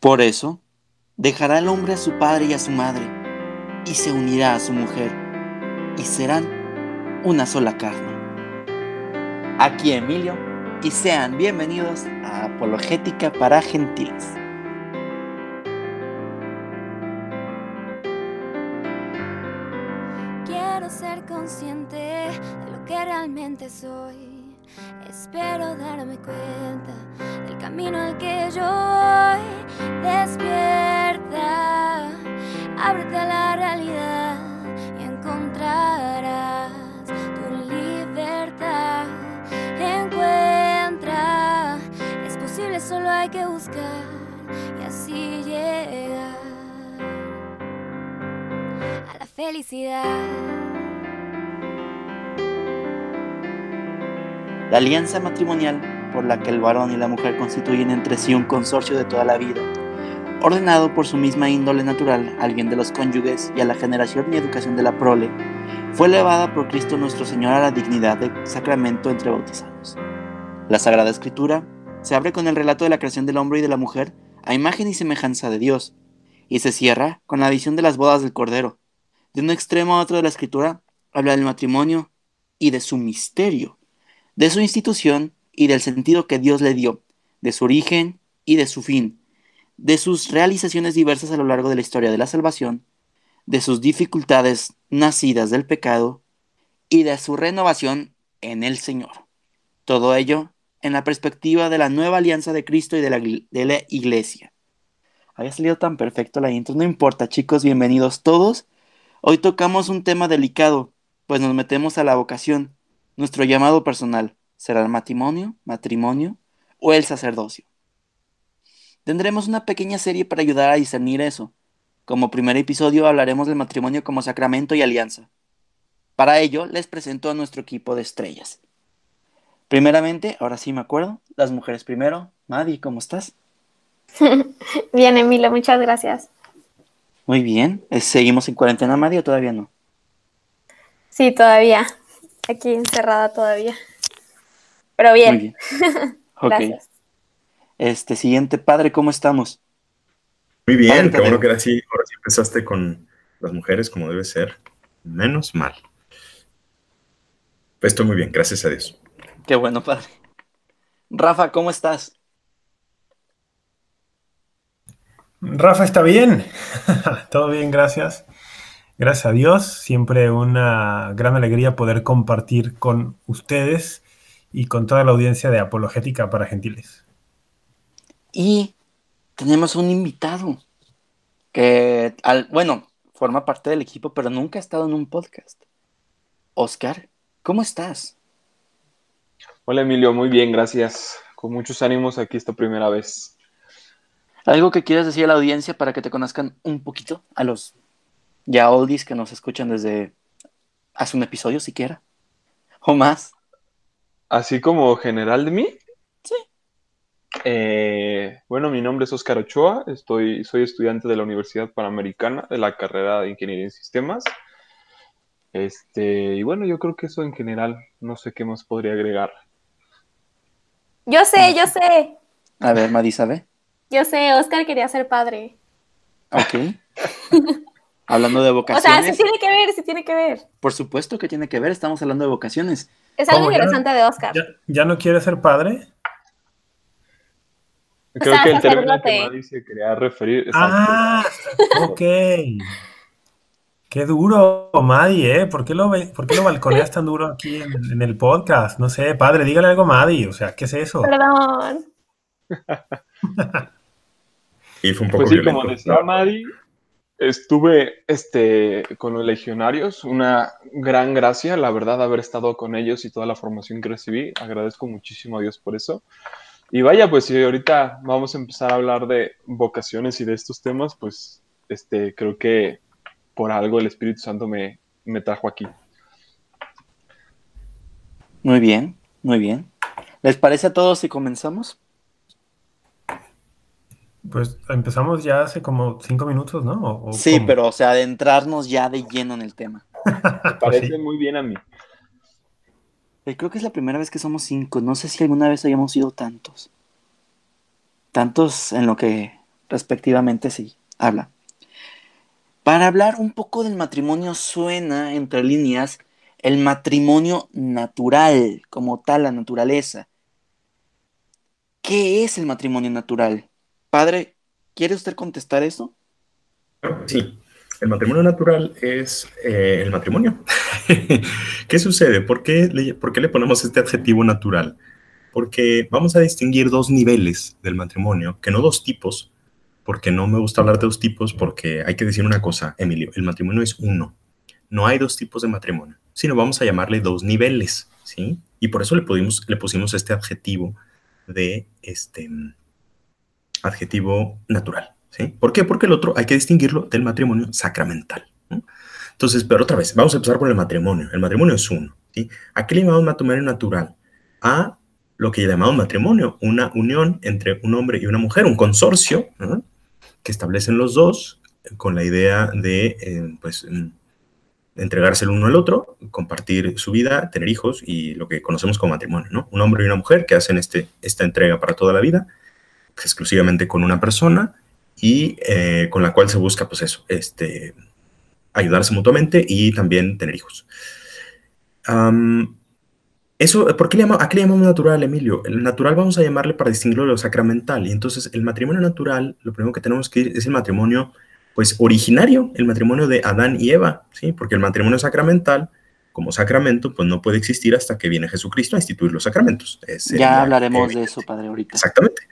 Por eso, dejará el hombre a su padre y a su madre, y se unirá a su mujer, y serán una sola carne. Aquí Emilio, y sean bienvenidos a Apologética para Gentiles. Quiero ser consciente de lo que realmente soy. Espero darme cuenta del camino al que yo voy. Despierta, ábrete a la realidad y encontrarás tu libertad. Encuentra, es posible, solo hay que buscar y así llegar a la felicidad. La alianza matrimonial por la que el varón y la mujer constituyen entre sí un consorcio de toda la vida, ordenado por su misma índole natural al bien de los cónyuges y a la generación y educación de la prole, fue elevada por Cristo nuestro Señor a la dignidad de sacramento entre bautizados. La Sagrada Escritura se abre con el relato de la creación del hombre y de la mujer a imagen y semejanza de Dios, y se cierra con la visión de las bodas del Cordero. De un extremo a otro de la Escritura habla del matrimonio y de su misterio de su institución y del sentido que Dios le dio, de su origen y de su fin, de sus realizaciones diversas a lo largo de la historia de la salvación, de sus dificultades nacidas del pecado y de su renovación en el Señor. Todo ello en la perspectiva de la nueva alianza de Cristo y de la, de la Iglesia. Había salido tan perfecto la intro, no importa chicos, bienvenidos todos. Hoy tocamos un tema delicado, pues nos metemos a la vocación, nuestro llamado personal será el matrimonio, matrimonio o el sacerdocio. Tendremos una pequeña serie para ayudar a discernir eso. Como primer episodio hablaremos del matrimonio como sacramento y alianza. Para ello les presento a nuestro equipo de estrellas. Primeramente, ahora sí me acuerdo, las mujeres primero. Madi, ¿cómo estás? bien, Emilio, muchas gracias. Muy bien. ¿Seguimos en cuarentena, Madi, o todavía no? Sí, todavía aquí encerrada todavía. Pero bien. Muy bien. Gracias. Este siguiente padre, ¿cómo estamos? Muy bien, qué bueno que ahora sí, ahora sí empezaste con las mujeres como debe ser. Menos mal. Pues estoy muy bien, gracias a Dios. Qué bueno, padre. Rafa, ¿cómo estás? Rafa está bien. Todo bien, gracias. Gracias a Dios, siempre una gran alegría poder compartir con ustedes y con toda la audiencia de Apologética para Gentiles. Y tenemos un invitado que, al, bueno, forma parte del equipo, pero nunca ha estado en un podcast. Oscar, ¿cómo estás? Hola Emilio, muy bien, gracias. Con muchos ánimos aquí esta primera vez. ¿Algo que quieras decir a la audiencia para que te conozcan un poquito a los ya oldies que nos escuchan desde hace un episodio siquiera, o más. Así como general de mí. Sí. Eh, bueno, mi nombre es Oscar Ochoa, estoy, soy estudiante de la Universidad Panamericana de la carrera de Ingeniería en Sistemas. Este, y bueno, yo creo que eso en general, no sé qué más podría agregar. Yo sé, yo sé. A ver, Madi, ¿sabe? Yo sé, Oscar quería ser padre. Ok. Hablando de vocaciones. O sea, sí tiene que ver, sí tiene que ver. Por supuesto que tiene que ver, estamos hablando de vocaciones. Es algo interesante de Oscar. ¿Ya, no quiere ser padre? Creo que el término que Maddy se quería referir. Ah, ok. Qué duro, Maddy, ¿eh? ¿Por qué lo, por qué lo balconeas tan duro aquí en, el podcast? No sé, padre, dígale algo a Maddy. O sea, ¿qué es eso? Perdón. y fue un poco pues sí, como decía Maddy, Estuve este, con los legionarios, una gran gracia, la verdad, haber estado con ellos y toda la formación que recibí. Agradezco muchísimo a Dios por eso. Y vaya, pues si ahorita vamos a empezar a hablar de vocaciones y de estos temas, pues este, creo que por algo el Espíritu Santo me, me trajo aquí. Muy bien, muy bien. ¿Les parece a todos si comenzamos? Pues empezamos ya hace como cinco minutos, ¿no? sí, pero o sea, adentrarnos ya de lleno en el tema. Me parece muy bien a mí. Eh, creo que es la primera vez que somos cinco. No sé si alguna vez hayamos sido tantos. Tantos en lo que respectivamente, sí, habla. Para hablar un poco del matrimonio suena entre líneas el matrimonio natural, como tal, la naturaleza. ¿Qué es el matrimonio natural? Padre, ¿quiere usted contestar eso? Sí, el matrimonio natural es eh, el matrimonio. ¿Qué sucede? ¿Por qué, le, ¿Por qué le ponemos este adjetivo natural? Porque vamos a distinguir dos niveles del matrimonio, que no dos tipos, porque no me gusta hablar de dos tipos, porque hay que decir una cosa, Emilio, el matrimonio es uno. No hay dos tipos de matrimonio, sino vamos a llamarle dos niveles, ¿sí? Y por eso le, pudimos, le pusimos este adjetivo de este adjetivo natural. ¿sí? ¿Por qué? Porque el otro hay que distinguirlo del matrimonio sacramental. Entonces, pero otra vez, vamos a empezar por el matrimonio. El matrimonio es uno. ¿sí? ¿A qué le llamamos matrimonio natural? A lo que llamamos matrimonio, una unión entre un hombre y una mujer, un consorcio que establecen los dos con la idea de, eh, pues, mm, entregarse el uno al otro, compartir su vida, tener hijos y lo que conocemos como matrimonio, ¿no? Un hombre y una mujer que hacen este, esta entrega para toda la vida, exclusivamente con una persona y eh, con la cual se busca, pues eso, este, ayudarse mutuamente y también tener hijos. eso, ¿por qué le llamamos, ¿A qué le llamamos natural, Emilio? El natural vamos a llamarle para distinguirlo de lo sacramental. Y entonces el matrimonio natural, lo primero que tenemos que ir es el matrimonio pues originario, el matrimonio de Adán y Eva, ¿sí? Porque el matrimonio sacramental, como sacramento, pues no puede existir hasta que viene Jesucristo a instituir los sacramentos. ya hablaremos de eso, Padre, ahorita. Exactamente.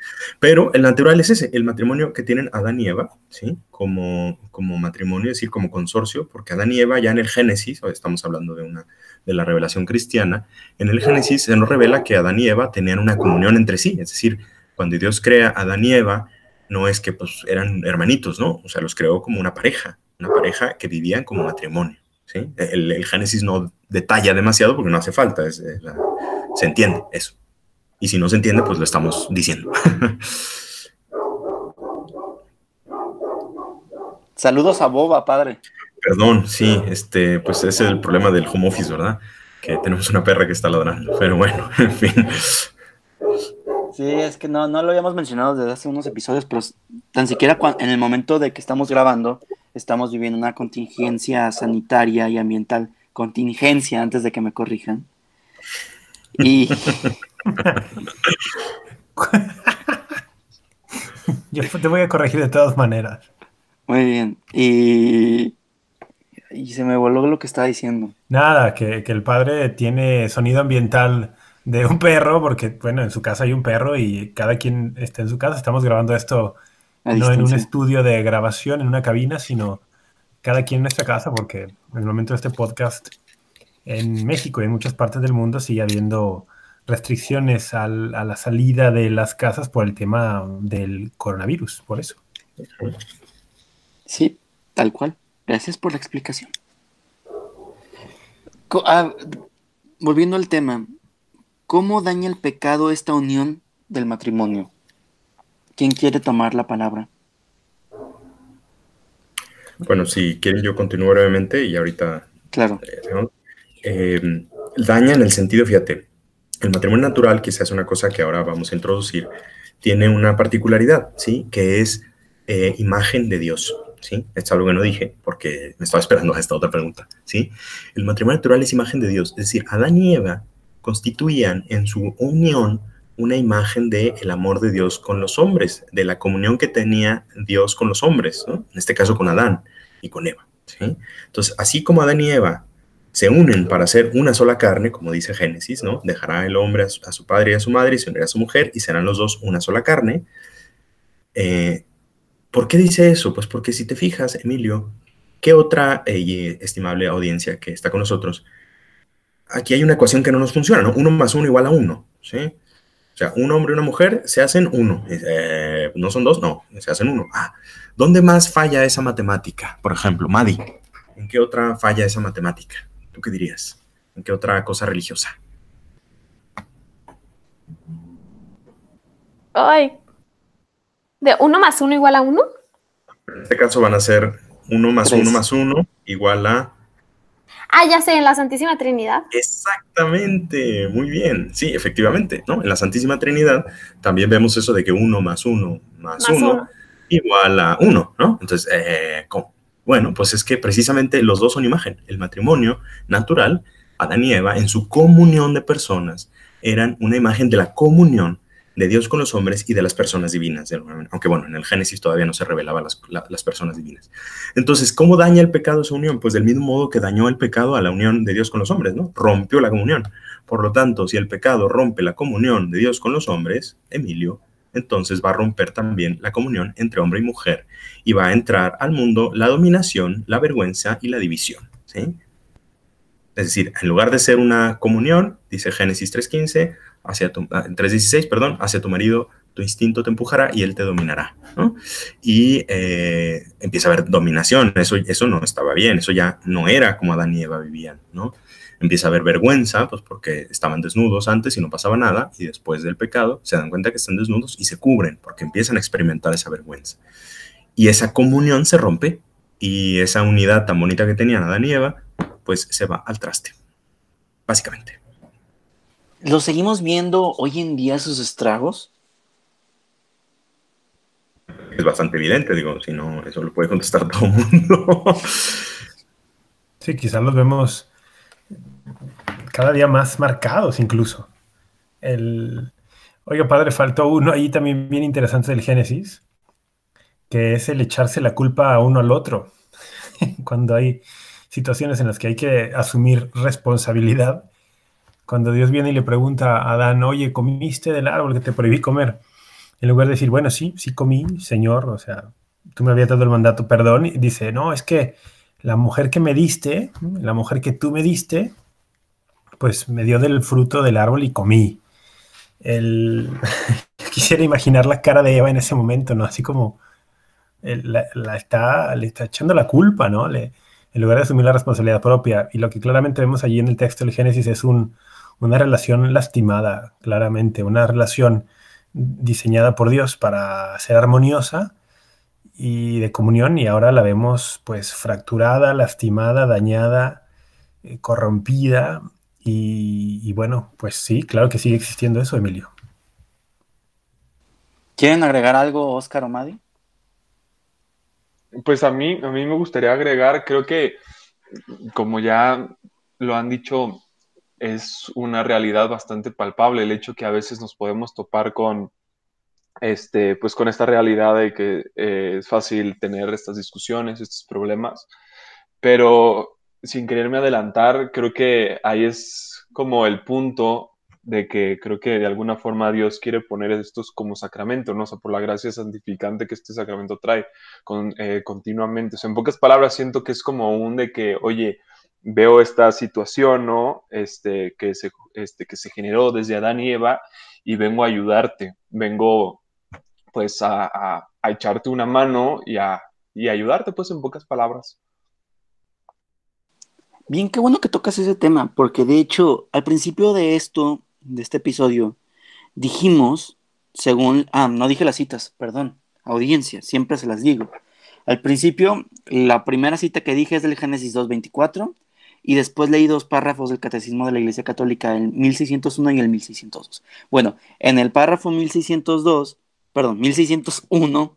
Pero el natural es ese, el matrimonio que tienen Adán y Eva, ¿sí? Como, como matrimonio, es decir, como consorcio, porque Adán y Eva ya en el Génesis, hoy estamos hablando de una de la revelación cristiana, en el Génesis se nos revela que Adán y Eva tenían una comunión entre sí, es decir, cuando Dios crea a Adán y Eva, no es que pues eran hermanitos, ¿no? O sea, los creó como una pareja, una pareja que vivían como matrimonio, ¿sí? El, Génesis no detalla demasiado porque no hace falta, se entiende eso. Y si no se entiende, pues lo estamos diciendo. Saludos a Boba, padre. Perdón, sí, este, pues ese es el problema del home office, ¿verdad? Que tenemos una perra que está ladrando, pero bueno, en fin. Sí, es que no, no lo habíamos mencionado desde hace unos episodios, pero tan siquiera en el momento de que estamos grabando, estamos viviendo una contingencia sanitaria y ambiental. Contingencia, antes de que me corrijan. Y. Yo te voy a corregir de todas maneras. Muy bien. Y. Y se me voló lo que estaba diciendo. Nada, que, que el padre tiene sonido ambiental de un perro, porque bueno, en su casa hay un perro y cada quien está en su casa. Estamos grabando esto no en un estudio de grabación, en una cabina, sino cada quien en nuestra casa, porque en el momento de este podcast en México y en muchas partes del mundo sigue habiendo restricciones a la salida de las casas por el tema del coronavirus, por eso. Sí, tal cual. Gracias por la explicación. Ah, volviendo al tema, ¿Cómo daña el pecado esta unión del matrimonio? ¿Quién quiere tomar la palabra? Bueno, si quieren yo continúo brevemente y ahorita... Claro. Eh, eh, daña en el sentido, fíjate, el matrimonio natural, quizás es una cosa que ahora vamos a introducir, tiene una particularidad, ¿sí? Que es eh, imagen de Dios, ¿sí? Es algo que no dije porque me estaba esperando a esta otra pregunta, ¿sí? El matrimonio natural es imagen de Dios, es decir, Adán y Eva constituían en su unión una imagen del el amor de Dios con los hombres, de la comunión que tenía Dios con los hombres, en este caso con Adán y con Eva. Entonces, así como Adán y Eva se unen para ser una sola carne, como dice Génesis, ¿no? Dejará el hombre a su, padre y a su madre y se unirá a su mujer y serán los dos una sola carne. Eh, ¿Por qué dice eso? Pues porque si te fijas, Emilio, ¿qué otra eh, estimable audiencia que está con nosotros aquí hay una ecuación que no nos funciona, ¿no? Uno más uno igual a uno, ¿sí? O sea, un hombre y una mujer se hacen uno. Eh, ¿No son dos? No, se hacen uno. Ah, ¿dónde más falla esa matemática? Por ejemplo, Madi, ¿en qué otra falla esa matemática? ¿Tú qué dirías? ¿En qué otra cosa religiosa? Ay, ¿de uno más uno igual a uno? En este caso van a ser uno más uno más uno igual a Ah, ya sé, en la Santísima Trinidad. Exactamente, muy bien. Sí, efectivamente, ¿no? En la Santísima Trinidad también vemos eso de que uno más uno más, uno, igual a 1, ¿no? Entonces, eh, ¿cómo? Bueno, pues es que precisamente los dos son imagen. El matrimonio natural, Adán y Eva, en su comunión de personas, eran una imagen de la comunión de Dios con los hombres y de las personas divinas. Aunque bueno, en el Génesis todavía no se revelaban las, personas divinas. Entonces, ¿cómo daña el pecado esa unión? Pues del mismo modo que dañó el pecado a la unión de Dios con los hombres, ¿no? Rompió la comunión. Por lo tanto, si el pecado rompe la comunión de Dios con los hombres, Emilio, entonces va a romper también la comunión entre hombre y mujer y va a entrar al mundo la dominación, la vergüenza y la división. ¿sí? Es decir, en lugar de ser una comunión, dice Génesis 3.15, hacia tu, 3.16, ah, perdón, hacia tu marido tu instinto te empujará y él te dominará. Y eh, empieza a haber dominación, eso, eso no estaba bien, eso ya no era como Adán y Eva vivían. ¿no? Empieza a haber vergüenza, pues porque estaban desnudos antes y no pasaba nada, y después del pecado se dan cuenta que están desnudos y se cubren, porque empiezan a experimentar esa vergüenza. Y esa comunión se rompe, y esa unidad tan bonita que tenían Adán y Eva, pues se va al traste, básicamente. ¿Lo seguimos viendo hoy en día sus estragos? Es bastante evidente, digo, si no, eso lo puede contestar todo el mundo. sí, quizás los vemos cada día más marcados incluso. El, oiga, padre, faltó uno ahí también bien interesante del Génesis, que es el echarse la culpa a uno al otro. Cuando hay situaciones en las que hay que asumir responsabilidad cuando Dios viene y le pregunta a Adán, oye, ¿comiste del árbol que te prohibí comer? En lugar de decir, bueno, sí, sí comí, Señor, o sea, tú me habías dado el mandato, perdón, dice, no, es que la mujer que me diste, la mujer que tú me diste, pues me dio del fruto del árbol y comí. El... Quisiera imaginar la cara de Eva en ese momento, ¿no? Así como la, está, le está echando la culpa, ¿no? En lugar de asumir la responsabilidad propia. Y lo que claramente vemos allí en el texto del Génesis es un, una relación lastimada, claramente, una relación diseñada por Dios para ser armoniosa y de comunión y ahora la vemos pues fracturada, lastimada, dañada, eh, corrompida y, bueno, pues sí, claro que sigue existiendo eso, Emilio. ¿Quieren agregar algo, Oscar o Madi? Pues a mí, a mí me gustaría agregar, creo que como ya lo han dicho es una realidad bastante palpable el hecho que a veces nos podemos topar con este, pues con esta realidad de que eh, es fácil tener estas discusiones, estos problemas, pero sin quererme adelantar, creo que ahí es como el punto de que creo que de alguna forma Dios quiere poner estos como sacramento, ¿no? O sea, por la gracia santificante que este sacramento trae con, eh, continuamente. O en pocas palabras siento que es como un de que, oye, veo esta situación, ¿no? Este, que, se, este, que se generó desde Adán y Eva y vengo a ayudarte, vengo pues a, echarte una mano y a y ayudarte pues en pocas palabras. Bien, qué bueno que tocas ese tema, porque de hecho al principio de esto, de este episodio, dijimos, según, ah, no dije las citas, perdón, audiencia, siempre se las digo. Al principio, la primera cita que dije es del Génesis 2.24 y después leí dos párrafos del Catecismo de la Iglesia Católica, el 1601 y el 1602. Bueno, en el párrafo 1602, perdón, 1601,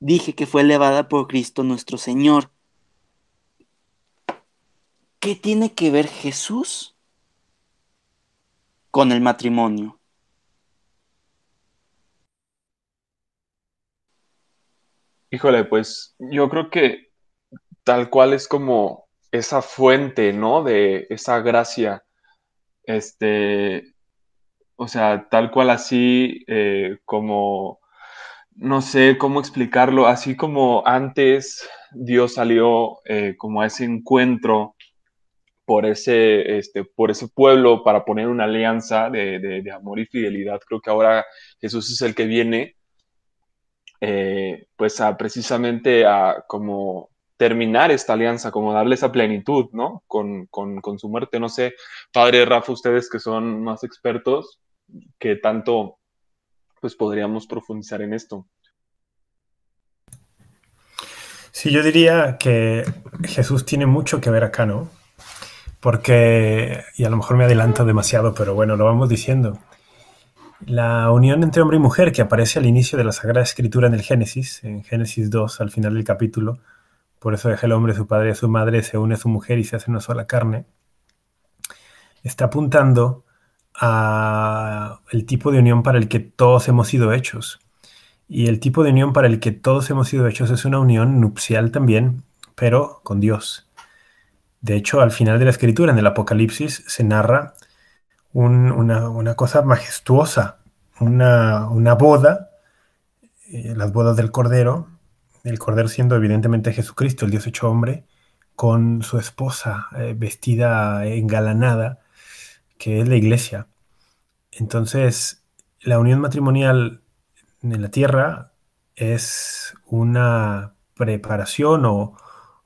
dije que fue elevada por Cristo nuestro Señor. ¿Qué tiene que ver Jesús con el matrimonio? Híjole, pues yo creo que tal cual es como esa fuente, ¿no? De esa gracia, este, o sea, tal cual así eh, como, no sé cómo explicarlo, así como antes Dios salió eh, como a ese encuentro por ese, este, por ese pueblo para poner una alianza de, amor y fidelidad. Creo que ahora Jesús es el que viene, eh, pues a precisamente a como terminar esta alianza, como darle esa plenitud, ¿no? Con, su muerte. No sé, padre Rafa, ustedes que son más expertos, que tanto pues podríamos profundizar en esto. Sí, yo diría que Jesús tiene mucho que ver acá, ¿no? Porque, y a lo mejor me adelanto demasiado, pero bueno, lo vamos diciendo. La unión entre hombre y mujer que aparece al inicio de la Sagrada Escritura en el Génesis, en Génesis 2, al final del capítulo, por eso deja el hombre su padre y su madre, se une a su mujer y se hace una sola carne, está apuntando a el tipo de unión para el que todos hemos sido hechos. Y el tipo de unión para el que todos hemos sido hechos es una unión nupcial también, pero con Dios. De hecho, al final de la escritura, en el Apocalipsis, se narra una, cosa majestuosa, una, boda, eh, las bodas del Cordero, el Cordero siendo evidentemente Jesucristo, el Dios hecho hombre, con su esposa eh, vestida, engalanada, que es la iglesia. Entonces, la unión matrimonial en la tierra es una preparación o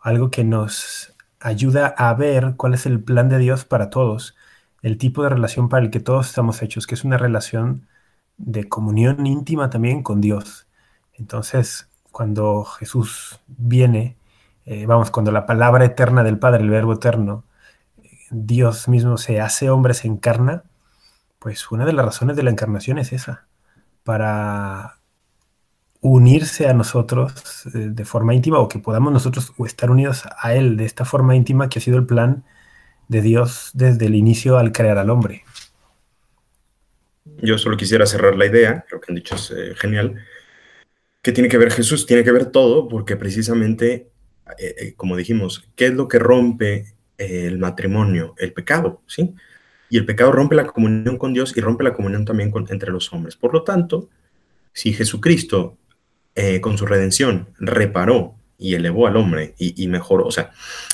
algo que nos ayuda a ver cuál es el plan de Dios para todos, el tipo de relación para el que todos estamos hechos, que es una relación de comunión íntima también con Dios. Entonces, cuando Jesús viene, eh, vamos, cuando la palabra eterna del Padre, el Verbo eterno, Dios mismo se hace hombre, se encarna, pues una de las razones de la encarnación es esa, para unirse a nosotros eh, de forma íntima o que podamos nosotros estar unidos a Él de esta forma íntima que ha sido el plan de Dios desde el inicio al crear al hombre. Yo solo quisiera cerrar la idea, lo que han dicho es eh, genial. ¿Qué tiene que ver Jesús? Tiene que ver todo porque precisamente, eh, como dijimos, ¿qué es lo que rompe el matrimonio? El pecado, ¿sí? Y el pecado rompe la comunión con Dios y rompe la comunión también entre los hombres. Por lo tanto, si Jesucristo eh, con su redención reparó y elevó al hombre y, mejoró, o sea,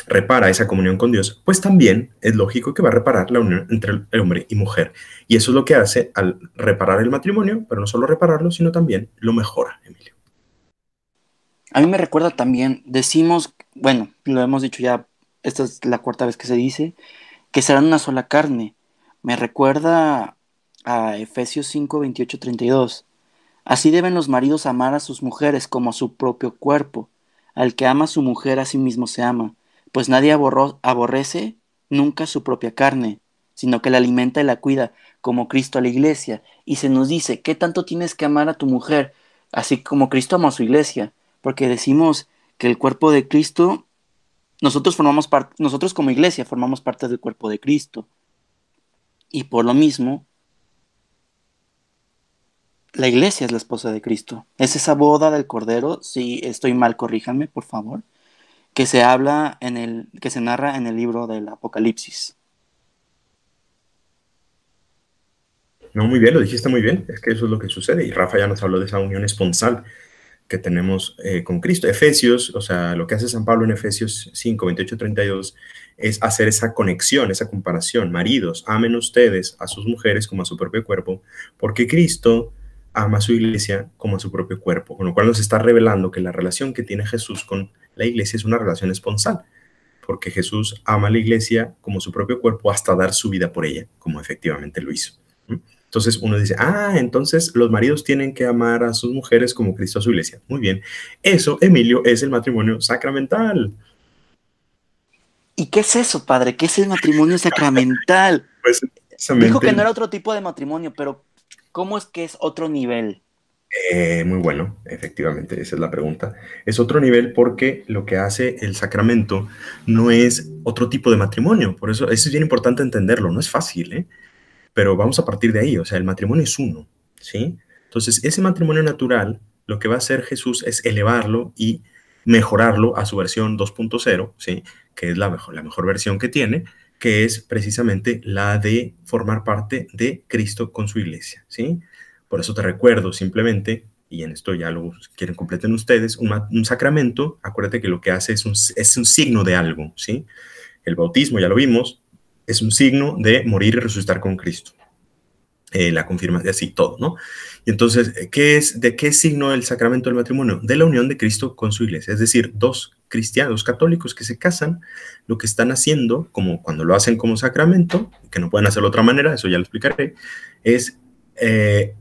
repara esa comunión con Dios, pues también es lógico que va a reparar la unión entre el hombre y mujer. Y eso es lo que hace al reparar el matrimonio, pero no solo repararlo, sino también lo mejora, Emilio. A mí me recuerda también, decimos, bueno, lo hemos dicho ya, esta es la cuarta vez que se dice, que serán una sola carne. Me recuerda a Efesios 5, 28, 32. Así deben los maridos amar a sus mujeres como a su propio cuerpo. Al que ama a su mujer a sí mismo se ama, pues nadie aborrece nunca su propia carne, sino que la alimenta y la cuida, como Cristo a la iglesia. Y se nos dice, ¿qué tanto tienes que amar a tu mujer? Así como Cristo ama a su iglesia, porque decimos que el cuerpo de Cristo, nosotros formamos parte, nosotros como iglesia formamos parte del cuerpo de Cristo. Y por lo mismo, la iglesia es la esposa de Cristo. Es esa boda del Cordero, si estoy mal, corríjanme, por favor, que se habla en el, que se narra en el libro del Apocalipsis. No, muy bien, lo dijiste muy bien. Es que eso es lo que sucede. Y Rafa ya nos habló de esa unión esponsal que tenemos eh, con Cristo. Efesios, o sea, lo que hace San Pablo en Efesios 5, 28, 32, es hacer esa conexión, esa comparación. Maridos, amen ustedes a sus mujeres como a su propio cuerpo, porque Cristo ama a su iglesia como a su propio cuerpo, con lo cual nos está revelando que la relación que tiene Jesús con la iglesia es una relación esponsal, porque Jesús ama a la iglesia como su propio cuerpo hasta dar su vida por ella, como efectivamente lo hizo. Entonces uno dice, ah, entonces los maridos tienen que amar a sus mujeres como Cristo a su iglesia. Muy bien. Eso, Emilio, es el matrimonio sacramental. ¿Y qué es eso, padre? ¿Qué es el matrimonio sacramental? pues, Dijo que no era otro tipo de matrimonio, pero ¿cómo es que es otro nivel? Eh, muy bueno, efectivamente, esa es la pregunta. Es otro nivel porque lo que hace el sacramento no es otro tipo de matrimonio. Por eso, eso es bien importante entenderlo. No es fácil, ¿eh? Pero vamos a partir de ahí. O sea, el matrimonio es uno, ¿sí? Entonces, ese matrimonio natural, lo que va a hacer Jesús es elevarlo y mejorarlo a su versión 2.0, ¿sí? que es la mejor, la mejor versión que tiene, que es precisamente la de formar parte de Cristo con su iglesia. ¿sí? Por eso te recuerdo simplemente, y en esto ya lo quieren completen ustedes, un, sacramento, acuérdate que lo que hace es un, es un signo de algo. ¿sí? El bautismo, ya lo vimos, es un signo de morir y resucitar con Cristo. Eh, la confirmación, así todo, ¿no? Y entonces, ¿qué es, ¿de qué signo el sacramento del matrimonio? De la unión de Cristo con su iglesia, es decir, dos cristianos católicos que se casan, lo que están haciendo, como cuando lo hacen como sacramento, que no pueden hacerlo de otra manera, eso ya lo explicaré, es eh,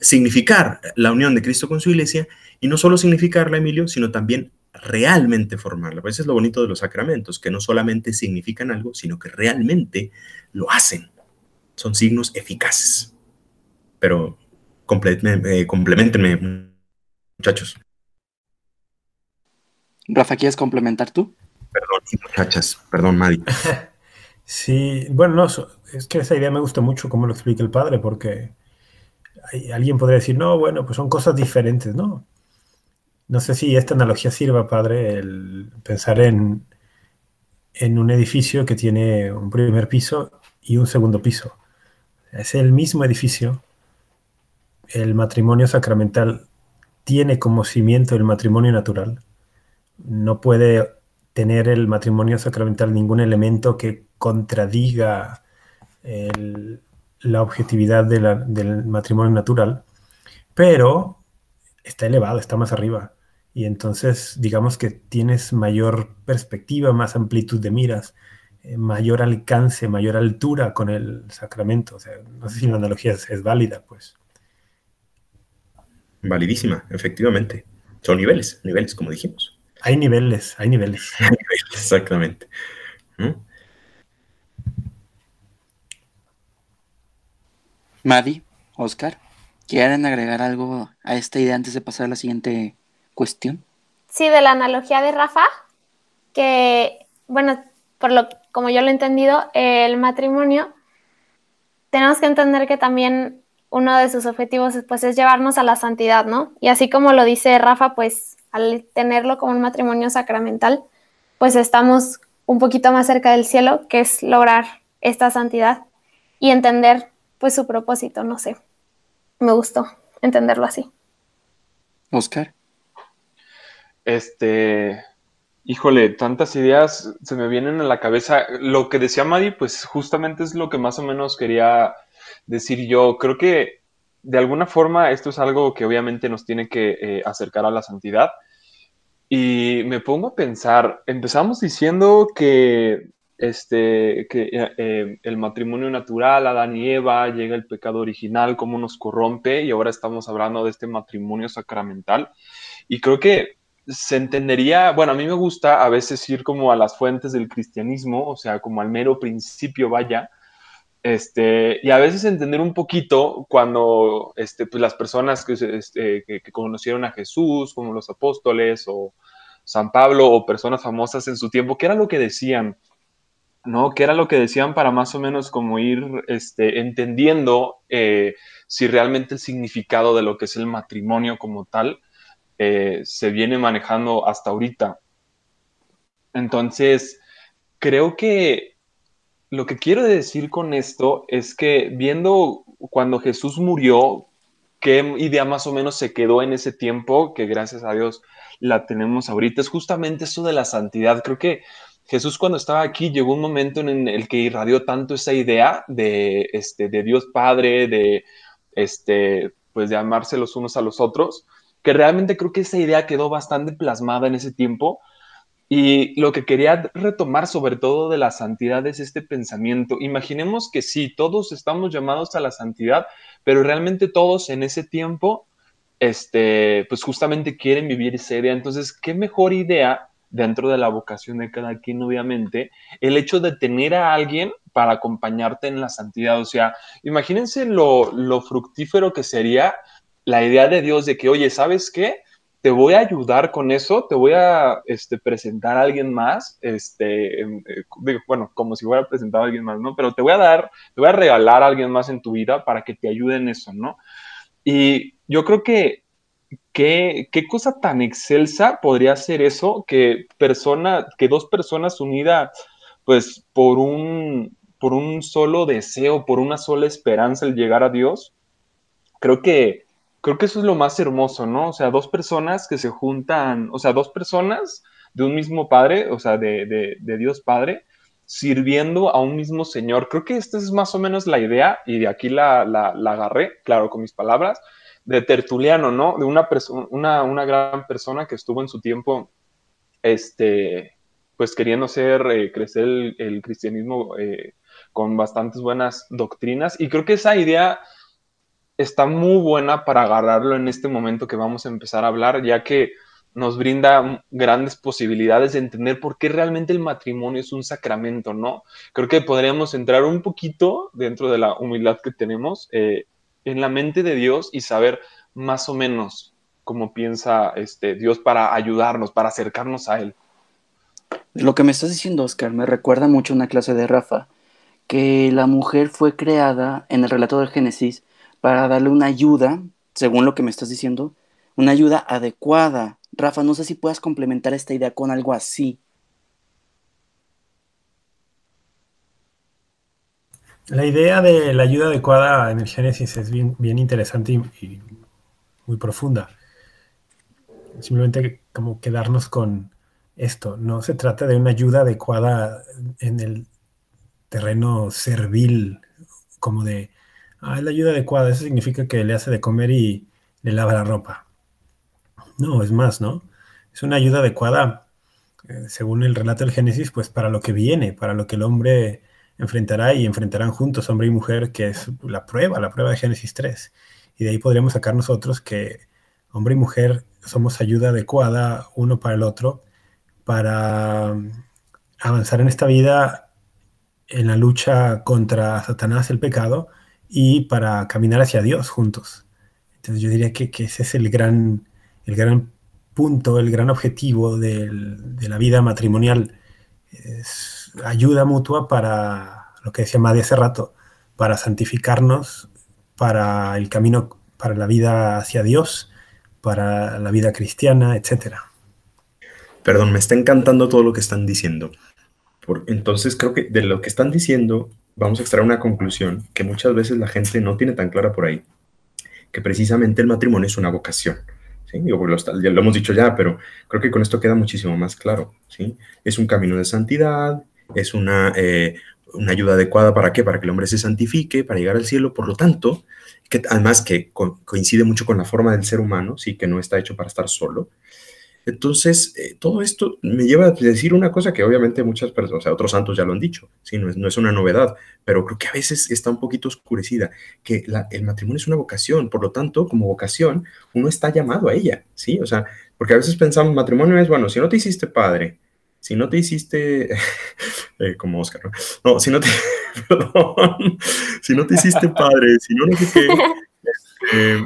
significar la unión de Cristo con su iglesia y no solo significarla, Emilio, sino también realmente formarla. Pues eso es lo bonito de los sacramentos, que no solamente significan algo, sino que realmente lo hacen. Son signos eficaces. Pero eh, complementenme, muchachos. Rafa, ¿quieres complementar tú? Perdón, muchachas, perdón, Madi. Sí, bueno, no, es que esa idea me gusta mucho cómo lo explica el padre, porque alguien podría decir, no, bueno, pues son cosas diferentes, ¿no? No sé si esta analogía sirva, padre, el pensar en, en un edificio que tiene un primer piso y un segundo piso. Es el mismo edificio. El matrimonio sacramental tiene como cimiento el matrimonio natural. No puede tener el matrimonio sacramental ningún elemento que contradiga la objetividad del matrimonio natural, pero está elevado, está más arriba. Y entonces, digamos que tienes mayor perspectiva, más amplitud de miras, eh, mayor alcance, mayor altura con el sacramento. O sea, no sé si la analogía es, válida, pues. Validísima, efectivamente. Son niveles, niveles, como dijimos. Hay niveles, hay niveles. Exactamente. ¿Mm? Madi, Oscar, ¿quieren agregar algo a esta idea antes de pasar a la siguiente cuestión? Sí, de la analogía de Rafa, que, bueno, por lo como yo lo he entendido, el matrimonio, tenemos que entender que también uno de sus objetivos pues, es llevarnos a la santidad, ¿no? Y así como lo dice Rafa, pues al tenerlo como un matrimonio sacramental, pues estamos un poquito más cerca del cielo, que es lograr esta santidad y entender pues su propósito, no sé. Me gustó entenderlo así. Oscar. Este, híjole, tantas ideas se me vienen a la cabeza. Lo que decía Madi, pues justamente es lo que más o menos quería decir yo. Creo que de alguna forma esto es algo que obviamente nos tiene que eh, acercar a la santidad. Y me pongo a pensar, empezamos diciendo que este, que eh, eh, el matrimonio natural, Adán y Eva, llega el pecado original, cómo nos corrompe, y ahora estamos hablando de este matrimonio sacramental. Y creo que se entendería, bueno, a mí me gusta a veces ir como a las fuentes del cristianismo, o sea, como al mero principio vaya, este, y a veces entender un poquito cuando este, pues las personas que, este, que conocieron a Jesús, como los apóstoles o San Pablo o personas famosas en su tiempo, ¿qué era lo que decían? ¿no? Que era lo que decían para más o menos como ir este, entendiendo eh, si realmente el significado de lo que es el matrimonio como tal eh, se viene manejando hasta ahorita. Entonces, creo que lo que quiero decir con esto es que viendo cuando Jesús murió, qué idea más o menos se quedó en ese tiempo, que gracias a Dios la tenemos ahorita, es justamente eso de la santidad. Creo que Jesús cuando estaba aquí llegó un momento en el que irradió tanto esa idea de, este, de Dios Padre, de, este, pues de amarse los unos a los otros, que realmente creo que esa idea quedó bastante plasmada en ese tiempo. Y lo que quería retomar sobre todo de la santidad es este pensamiento. Imaginemos que sí, todos estamos llamados a la santidad, pero realmente todos en ese tiempo, este, pues justamente quieren vivir esa idea. Entonces, ¿qué mejor idea dentro de la vocación de cada quien, obviamente, el hecho de tener a alguien para acompañarte en la santidad. O sea, imagínense lo, fructífero que sería la idea de Dios de que, oye, ¿sabes qué? Te voy a ayudar con eso, te voy a este, presentar a alguien más, este, eh, bueno, como si fuera presentado a alguien más, ¿no? Pero te voy a dar, te voy a regalar a alguien más en tu vida para que te ayude en eso, ¿no? Y yo creo que ¿Qué, cosa tan excelsa podría ser eso que, persona, que dos personas unidas pues por un, por un solo deseo, por una sola esperanza el llegar a Dios? Creo que, creo que eso es lo más hermoso, ¿no? O sea, dos personas que se juntan, o sea, dos personas de un mismo Padre, o sea, de, Dios Padre, sirviendo a un mismo Señor. Creo que esta es más o menos la idea y de aquí la, la, la agarré, claro, con mis palabras, de Tertuliano, ¿no? De una, una, una gran persona que estuvo en su tiempo, este, pues queriendo hacer eh, crecer el, cristianismo eh, con bastantes buenas doctrinas. Y creo que esa idea está muy buena para agarrarlo en este momento que vamos a empezar a hablar, ya que nos brinda grandes posibilidades de entender por qué realmente el matrimonio es un sacramento, ¿no? Creo que podríamos entrar un poquito dentro de la humildad que tenemos. Eh, en la mente de Dios y saber más o menos cómo piensa este, Dios para ayudarnos, para acercarnos a Él. Lo que me estás diciendo, Oscar, me recuerda mucho una clase de Rafa, que la mujer fue creada en el relato del Génesis para darle una ayuda, según lo que me estás diciendo, una ayuda adecuada. Rafa, no sé si puedas complementar esta idea con algo así. La idea de la ayuda adecuada en el Génesis es bien, interesante y, muy profunda. Simplemente como quedarnos con esto. No se trata de una ayuda adecuada en el terreno servil, como de, ah, es la ayuda adecuada, eso significa que le hace de comer y le lava la ropa. No, es más, ¿no? Es una ayuda adecuada, eh, según el relato del Génesis, pues para lo que viene, para lo que el hombre enfrentará y enfrentarán juntos, hombre y mujer, que es la prueba, la prueba de Génesis 3. Y de ahí podríamos sacar nosotros que hombre y mujer somos ayuda adecuada uno para el otro para mm, avanzar en esta vida en la lucha contra Satanás, el pecado, y para caminar hacia Dios juntos. Entonces yo diría que, ese es el gran, el gran punto, el gran objetivo de la vida matrimonial. Es ayuda mutua para lo que decía Madi hace rato, para santificarnos, para el camino, para la vida hacia Dios, para la vida cristiana, etc. Perdón, me está encantando todo lo que están diciendo. entonces creo que de lo que están diciendo vamos a extraer una conclusión que muchas veces la gente no tiene tan clara por ahí, que precisamente el matrimonio es una vocación. ¿sí? Digo, lo, lo, hemos dicho ya, pero creo que con esto queda muchísimo más claro. ¿sí? Es un camino de santidad, es una, eh, una ayuda adecuada para qué? Para que el hombre se santifique, para llegar al cielo. Por lo tanto, que además que coincide mucho con la forma del ser humano, sí, que no está hecho para estar solo. Entonces, eh, todo esto me lleva a decir una cosa que obviamente muchas personas, o sea, otros santos ya lo han dicho, sí, no es, no es una novedad, pero creo que a veces está un poquito oscurecida, que el matrimonio es una vocación, por lo tanto, como vocación, uno está llamado a ella, sí, o sea, porque a veces pensamos, matrimonio es, bueno, si no te hiciste padre, si no te hiciste, eh, como Oscar, ¿no? No, si no te, perdón, si no te hiciste padre, si no, no sé qué, este,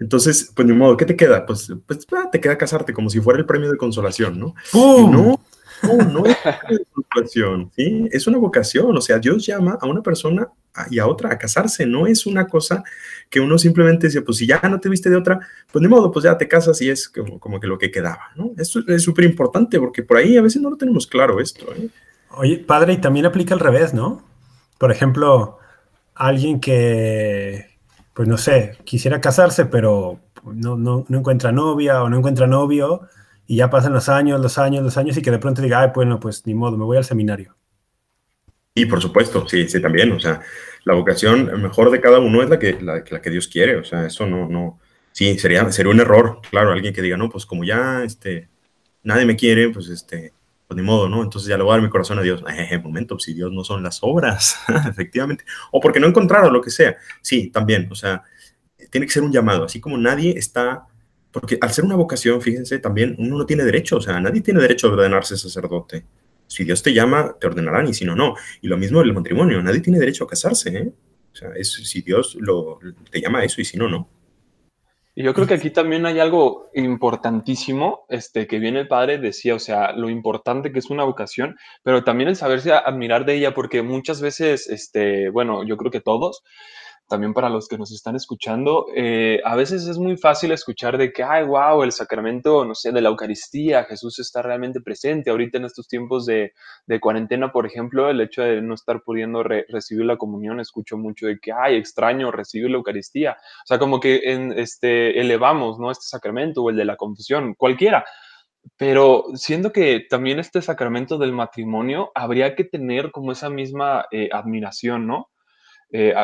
entonces, pues ni modo, ¿qué te queda? Pues, pues te queda casarte como si fuera el premio de consolación, ¿no? No, no, no es una vocación, ¿sí? Es una vocación, o sea, Dios llama a una persona y a otra a casarse, no es una cosa que uno simplemente dice, pues si ya no te viste de otra, pues de modo, pues ya te casas y es como, que lo que quedaba, ¿no? Esto es súper importante porque por ahí a veces no lo tenemos claro esto, ¿eh? Oye, padre, y también aplica al revés, ¿no? Por ejemplo, alguien que, pues no sé, quisiera casarse, pero no, no, encuentra novia o no encuentra novio, y ya pasan los años, los años, los años, y que de pronto diga, ay, bueno, pues ni modo, me voy al seminario. Y por supuesto, sí, sí, también, o sea, la vocación mejor de cada uno es la que, la, que Dios quiere, o sea, eso no, no, sí, sería, sería un error, claro, alguien que diga, no, pues como ya, este, nadie me quiere, pues, este, pues ni modo, ¿no? Entonces ya le voy a dar mi corazón a Dios. Momento, si Dios no son las obras, efectivamente, o porque no encontraron lo que sea, sí, también, o sea, tiene que ser un llamado, así como nadie está porque al ser una vocación, fíjense, también uno no tiene derecho, o sea, nadie tiene derecho a ordenarse sacerdote. Si Dios te llama, te ordenarán, y si no, no. Y lo mismo el matrimonio, nadie tiene derecho a casarse, ¿eh? O sea, es, si Dios te llama a eso y si no, no. Y yo creo que aquí también hay algo importantísimo, este, que viene el padre decía, o sea, lo importante que es una vocación, pero también el saberse admirar de ella, porque muchas veces, este, bueno, yo creo que todos, también para los que nos están escuchando, eh, a veces es muy fácil escuchar de que, ay, wow, el sacramento, no sé, de la Eucaristía, Jesús está realmente presente. Ahorita en estos tiempos de, cuarentena, por ejemplo, el hecho de no estar pudiendo recibir la comunión, escucho mucho de que, ay, extraño recibir la Eucaristía. O sea, como que en, este, elevamos, ¿no? Este sacramento o el de la confesión, cualquiera. Pero siendo que también este sacramento del matrimonio habría que tener como esa misma eh, admiración, ¿no? Eh,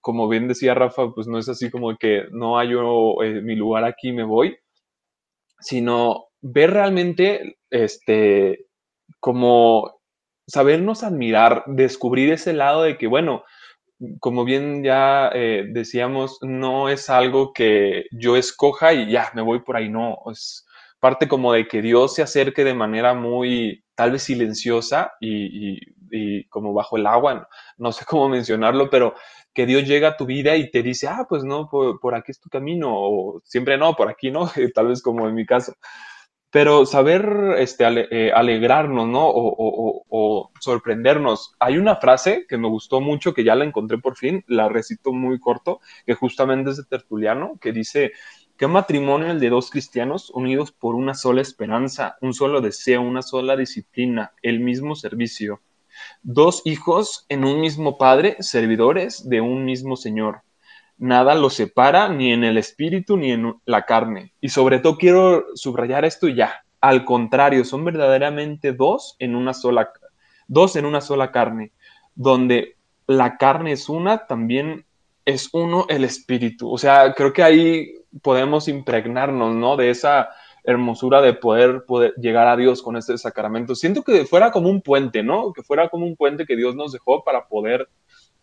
como bien decía Rafa, pues no es así como que no hay eh, mi lugar aquí, me voy, sino ver realmente, este, como sabernos admirar, descubrir ese lado de que, bueno, como bien ya eh, decíamos, no es algo que yo escoja y ya, me voy por ahí, no, es parte como de que Dios se acerque de manera muy, tal vez silenciosa y como bajo el agua, no sé cómo mencionarlo, pero que Dios llega a tu vida y te dice, ah, pues no, por, aquí es tu camino, o siempre no, por aquí no, tal vez como en mi caso. Pero saber este, eh, alegrarnos, ¿no? O, sorprendernos. Hay una frase que me gustó mucho, que ya la encontré por fin, la recito muy corto, que justamente es de Tertuliano, que dice, ¿Qué matrimonio el de dos cristianos unidos por una sola esperanza, un solo deseo, una sola disciplina, el mismo servicio? Dos hijos en un mismo Padre, servidores de un mismo Señor. Nada los separa ni en el espíritu ni en la carne. Y sobre todo quiero subrayar esto ya. Al contrario, son verdaderamente dos en una sola, dos en una sola carne, donde la carne es una, también es uno el espíritu. O sea, creo que ahí podemos impregnarnos, ¿no? De esa hermosura de poder, poder llegar a Dios con este sacramento. Siento que fuera como un puente, ¿no? Que fuera como un puente que Dios nos dejó para poder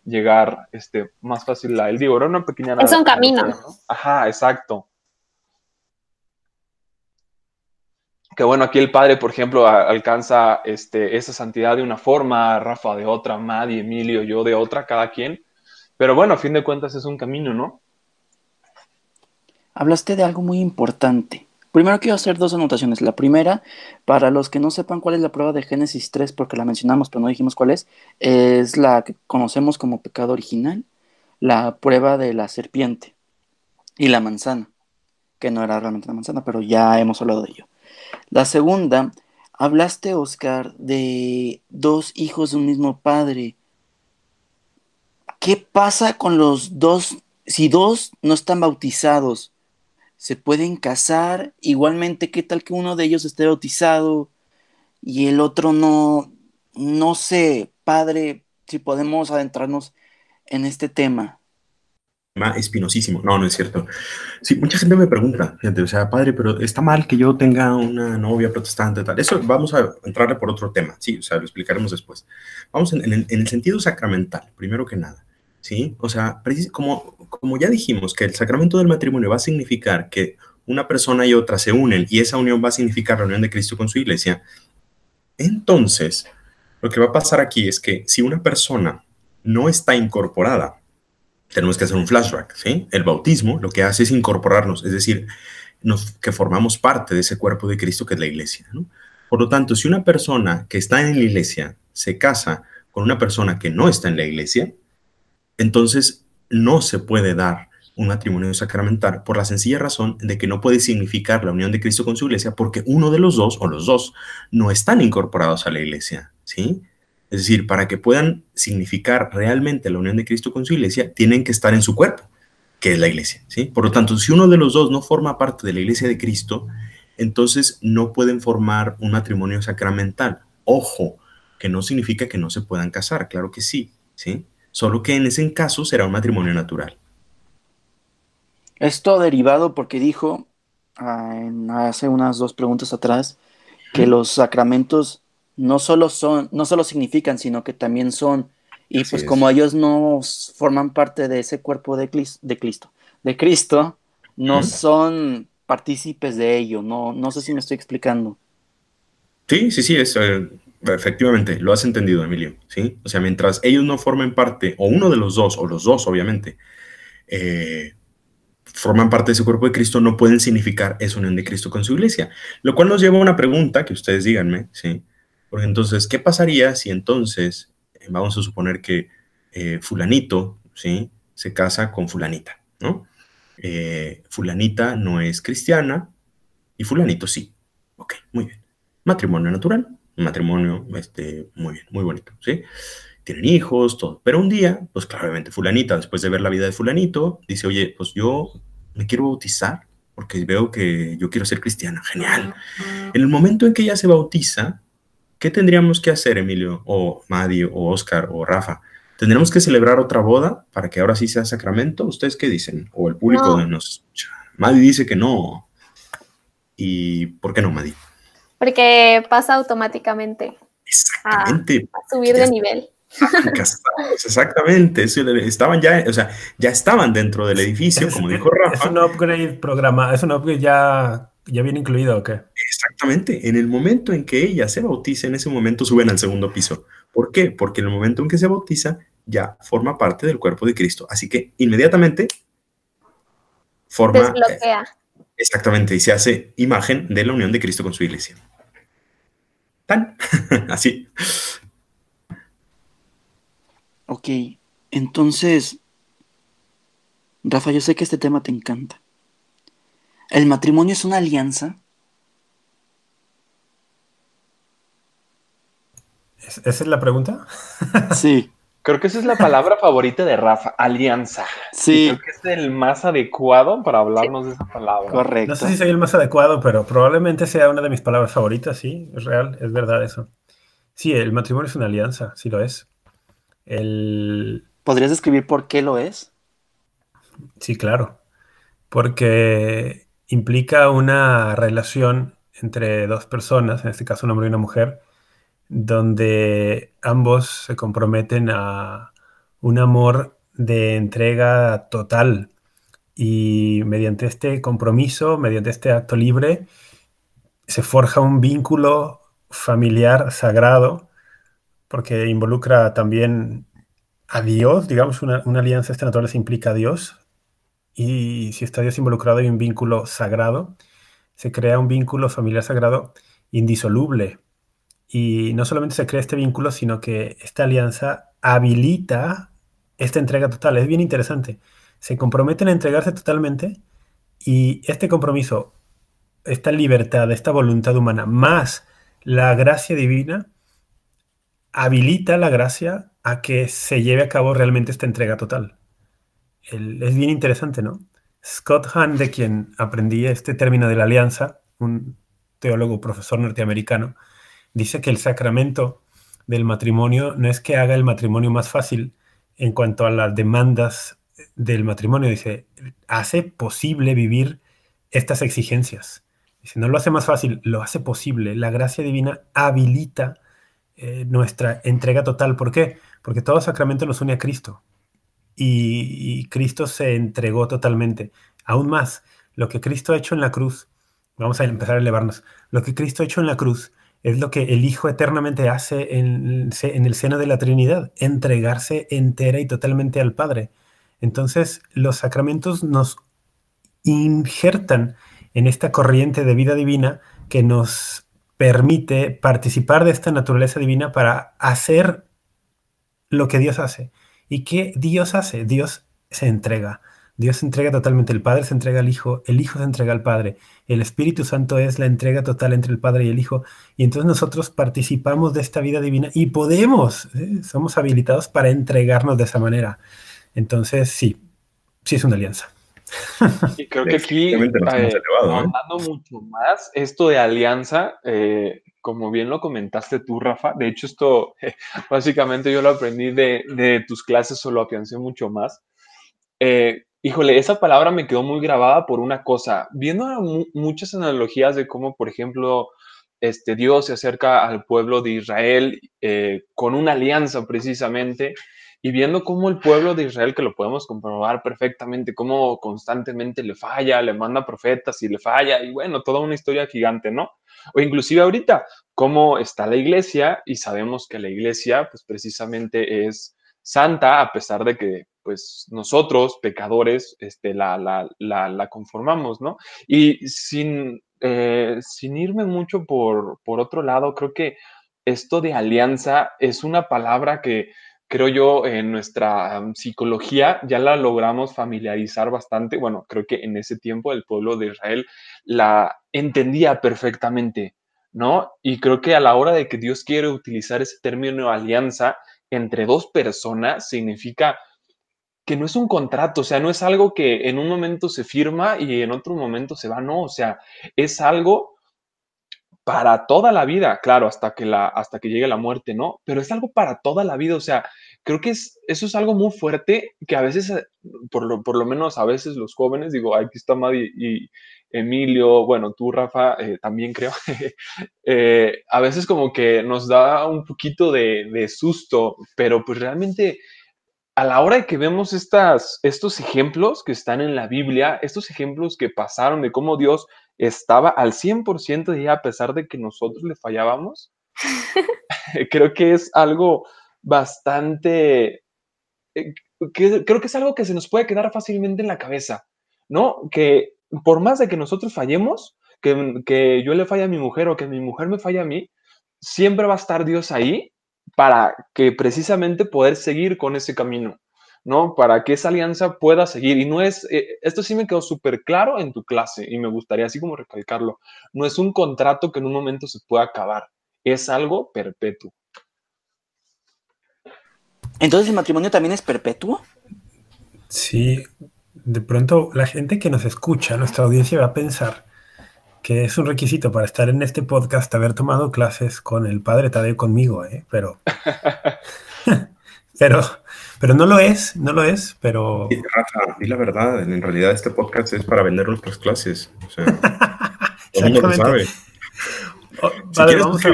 llegar este, más fácil a él. Digo, era una pequeña... Es un camino. Ajá, exacto. Que bueno, aquí el padre, por ejemplo, alcanza este, esa santidad de una forma, Rafa de otra, Madi, Emilio, yo de otra, cada quien. Pero bueno, a fin de cuentas es un camino, ¿no? hablaste de algo muy importante. Primero quiero hacer dos anotaciones. La primera, para los que no sepan cuál es la prueba de Génesis 3, porque la mencionamos pero no dijimos cuál es, es la que conocemos como pecado original, la prueba de la serpiente y la manzana, que no era realmente la manzana, pero ya hemos hablado de ello. La segunda, hablaste, Oscar, de dos hijos de un mismo padre. ¿Qué pasa con los dos? Si dos no están bautizados, se pueden casar. Igualmente, ¿qué tal que uno de ellos esté bautizado y el otro no? No sé, padre, si podemos adentrarnos en este tema. Espinosísimo. No, no es cierto. Sí, mucha gente me pregunta, gente, o sea, padre, pero está mal que yo tenga una novia protestante, tal. Eso vamos a entrarle por otro tema, sí, o sea, lo explicaremos después. Vamos en el sentido sacramental, primero que nada. ¿Sí? O sea, como, como ya dijimos que el sacramento del matrimonio va a significar que una persona y otra se unen y esa unión va a significar la unión de Cristo con su iglesia, entonces lo que va a pasar aquí es que si una persona no está incorporada, tenemos que hacer un flashback. El bautismo lo que hace es incorporarnos, es decir, que formamos parte de ese cuerpo de Cristo que es la iglesia. Por lo tanto, si una persona que está en la iglesia se casa con una persona que no está en la iglesia, entonces no se puede dar un matrimonio sacramental por la sencilla razón de que no puede significar la unión de Cristo con su iglesia porque uno de los dos o los dos no están incorporados a la iglesia, ¿sí? Es decir, para que puedan significar realmente la unión de Cristo con su iglesia, tienen que estar en su cuerpo, que es la iglesia, ¿sí? Por lo tanto, si uno de los dos no forma parte de la iglesia de Cristo, entonces no pueden formar un matrimonio sacramental. Ojo, que no significa que no se puedan casar, claro que sí, ¿sí? Solo que en ese caso será un matrimonio natural. Esto derivado porque dijo ah, hace unas dos preguntas atrás que los sacramentos no solo son, no solo significan, sino que también son. Y pues como ellos no forman parte de ese cuerpo de, de Cristo, de Cristo, no son partícipes de ello. No, no sé si me estoy explicando. Sí, sí, sí, es, eh, Efectivamente, lo has entendido, Emilio, ¿sí? O sea, mientras ellos no formen parte, o uno de los dos, o los dos, obviamente, eh, forman parte de ese cuerpo de Cristo, no pueden significar esa unión de Cristo con su iglesia. Lo cual nos lleva a una pregunta que ustedes díganme, ¿sí? Porque entonces, ¿qué pasaría si entonces, eh, vamos a suponer que eh, fulanito, ¿sí? Se casa con fulanita, ¿no? fulanita no es cristiana y fulanito sí. Ok, muy bien. Matrimonio natural, matrimonio este, muy bien, muy bonito, ¿sí? Tienen hijos, todo. Pero un día, pues claramente fulanita, después de ver la vida de fulanito, dice, oye, pues yo me quiero bautizar porque veo que yo quiero ser cristiana. Genial. En el momento en que ella se bautiza, ¿qué tendríamos que hacer, Emilio, o Madi, o Oscar, o Rafa? ¿Tendríamos que celebrar otra boda para que ahora sí sea sacramento? ¿Ustedes qué dicen? ¿O el público nos escucha? Madi dice que no. ¿Y por qué no, Madi? Porque pasa automáticamente. Exactamente. A, subir de nivel. Exactamente, estaban ya, o sea, ya estaban dentro del edificio, como dijo Rafa. Es un upgrade programa, es un upgrade ya ¿Ya viene incluido o qué? Exactamente. En el momento en que ella se bautiza, en ese momento suben al segundo piso. ¿Por qué? Porque en el momento en que se bautiza, ya forma parte del cuerpo de Cristo. Así que inmediatamente forma... Desbloquea. exactamente, y se hace imagen de la unión de Cristo con su iglesia. Tan, así. Ok, entonces, Rafa, yo sé que este tema te encanta. ¿El matrimonio es una alianza? ¿Esa es la pregunta? Sí. Creo que esa es la palabra favorita de Rafa, alianza. Sí. Creo que es el más adecuado para hablarnos de esa palabra. Correcto. No sé si soy el más adecuado, pero probablemente sea una de mis palabras favoritas, sí, es real, es verdad eso. Sí, el matrimonio es una alianza, sí lo es. El... ¿Podrías describir por qué lo es? Sí, claro, porque implica una relación entre dos personas, en este caso un hombre y una mujer, donde ambos se comprometen a un amor de entrega total. Y mediante este compromiso, mediante este acto libre, se forja un vínculo familiar sagrado, porque involucra también a Dios, digamos, una, una alianza de esta implica a Dios, y si está Dios involucrado hay un vínculo sagrado, se crea un vínculo familiar sagrado indisoluble. Y no solamente se crea este vínculo, sino que esta alianza habilita esta entrega total. Es bien interesante. Se comprometen a entregarse totalmente y este compromiso, esta libertad, esta voluntad humana, más la gracia divina, habilita la gracia a que se lleve a cabo realmente esta entrega total. Es bien interesante, ¿no? Scott Hahn, de quien aprendí este término de la alianza, un teólogo, profesor norteamericano, dice que el sacramento del matrimonio no es que haga el matrimonio más fácil en cuanto a las demandas del matrimonio, dice, hace posible vivir estas exigencias. Dice, no lo hace más fácil, lo hace posible. La gracia divina habilita eh, nuestra entrega total. ¿Por qué? Porque todo sacramento nos une a Cristo. Y, y Cristo se entregó totalmente. Aún más, lo que Cristo ha hecho en la cruz, vamos a empezar a elevarnos, lo que Cristo ha hecho en la cruz es lo que el Hijo eternamente hace en, el seno de la Trinidad, entregarse entera y totalmente al Padre. Entonces, los sacramentos nos injertan en esta corriente de vida divina que nos permite participar de esta naturaleza divina para hacer lo que Dios hace. ¿Y qué Dios hace? Dios se entrega. Dios se entrega totalmente. El Padre se entrega al Hijo, el Hijo se entrega al Padre. El Espíritu Santo es la entrega total entre el Padre y el Hijo. Y entonces nosotros participamos de esta vida divina y podemos, ¿eh? somos habilitados para entregarnos de esa manera. Entonces, sí, sí es una alianza. Y creo que aquí, eh, ¿eh? mucho más, esto de alianza, eh, como bien lo comentaste tú, Rafa, de hecho esto básicamente yo lo aprendí de, de, tus clases o lo afiancé mucho más. Híjole, esa palabra me quedó muy grabada por una cosa, viendo mu muchas analogías de cómo, por ejemplo, este, Dios se acerca al pueblo de Israel eh, con una alianza precisamente, y viendo cómo el pueblo de Israel, que lo podemos comprobar perfectamente, cómo constantemente le falla, le manda profetas y le falla, y bueno, toda una historia gigante, ¿no? O inclusive ahorita, cómo está la iglesia y sabemos que la iglesia, pues precisamente es santa, a pesar de que, pues nosotros, pecadores, este, la, la, la, conformamos, ¿no? Y sin, eh, sin irme mucho por, por otro lado, creo que esto de alianza es una palabra que creo yo, en nuestra um, psicología ya la logramos familiarizar bastante. Bueno, creo que en ese tiempo el pueblo de Israel la entendía perfectamente, ¿no? Y creo que a la hora de que Dios quiere utilizar ese término alianza entre dos personas, significa que no es un contrato, o sea, no es algo que en un momento se firma y en otro momento se va, no, o sea, es algo para toda la vida, claro, hasta que, la, hasta que llegue la muerte, ¿no? Pero es algo para toda la vida, o sea, creo que es, eso es algo muy fuerte que a veces, por lo, por lo menos a veces los jóvenes, digo, aquí está Madi y Emilio, bueno, tú, Rafa, eh, también creo, eh, a veces como que nos da un poquito de, de, susto, pero pues realmente a la hora de que vemos estas, estos ejemplos que están en la Biblia, estos ejemplos que pasaron de cómo Dios estaba al 100% y a pesar de que nosotros le fallábamos. creo que es algo bastante, eh, creo que es algo que se nos puede quedar fácilmente en la cabeza, ¿no? Que por más de que nosotros fallemos, que, que yo le falle a mi mujer o que mi mujer me falle a mí, siempre va a estar Dios ahí para que precisamente poder seguir con ese camino. ¿no? Para que esa alianza pueda seguir. Y no es, eh, esto sí me quedó súper claro en tu clase y me gustaría así como recalcarlo, no es un contrato que en un momento se pueda acabar, es algo perpetuo. Entonces el matrimonio también es perpetuo. Sí, de pronto la gente que nos escucha, nuestra audiencia va a pensar que es un requisito para estar en este podcast haber tomado clases con el padre Tadeo conmigo, ¿eh? pero, pero pero no lo es, no lo es, pero... Y, Rafa, y la verdad, en realidad este podcast es para vender nuestras clases. O sea, todo mundo lo sabe. Oh, si vale, vamos a...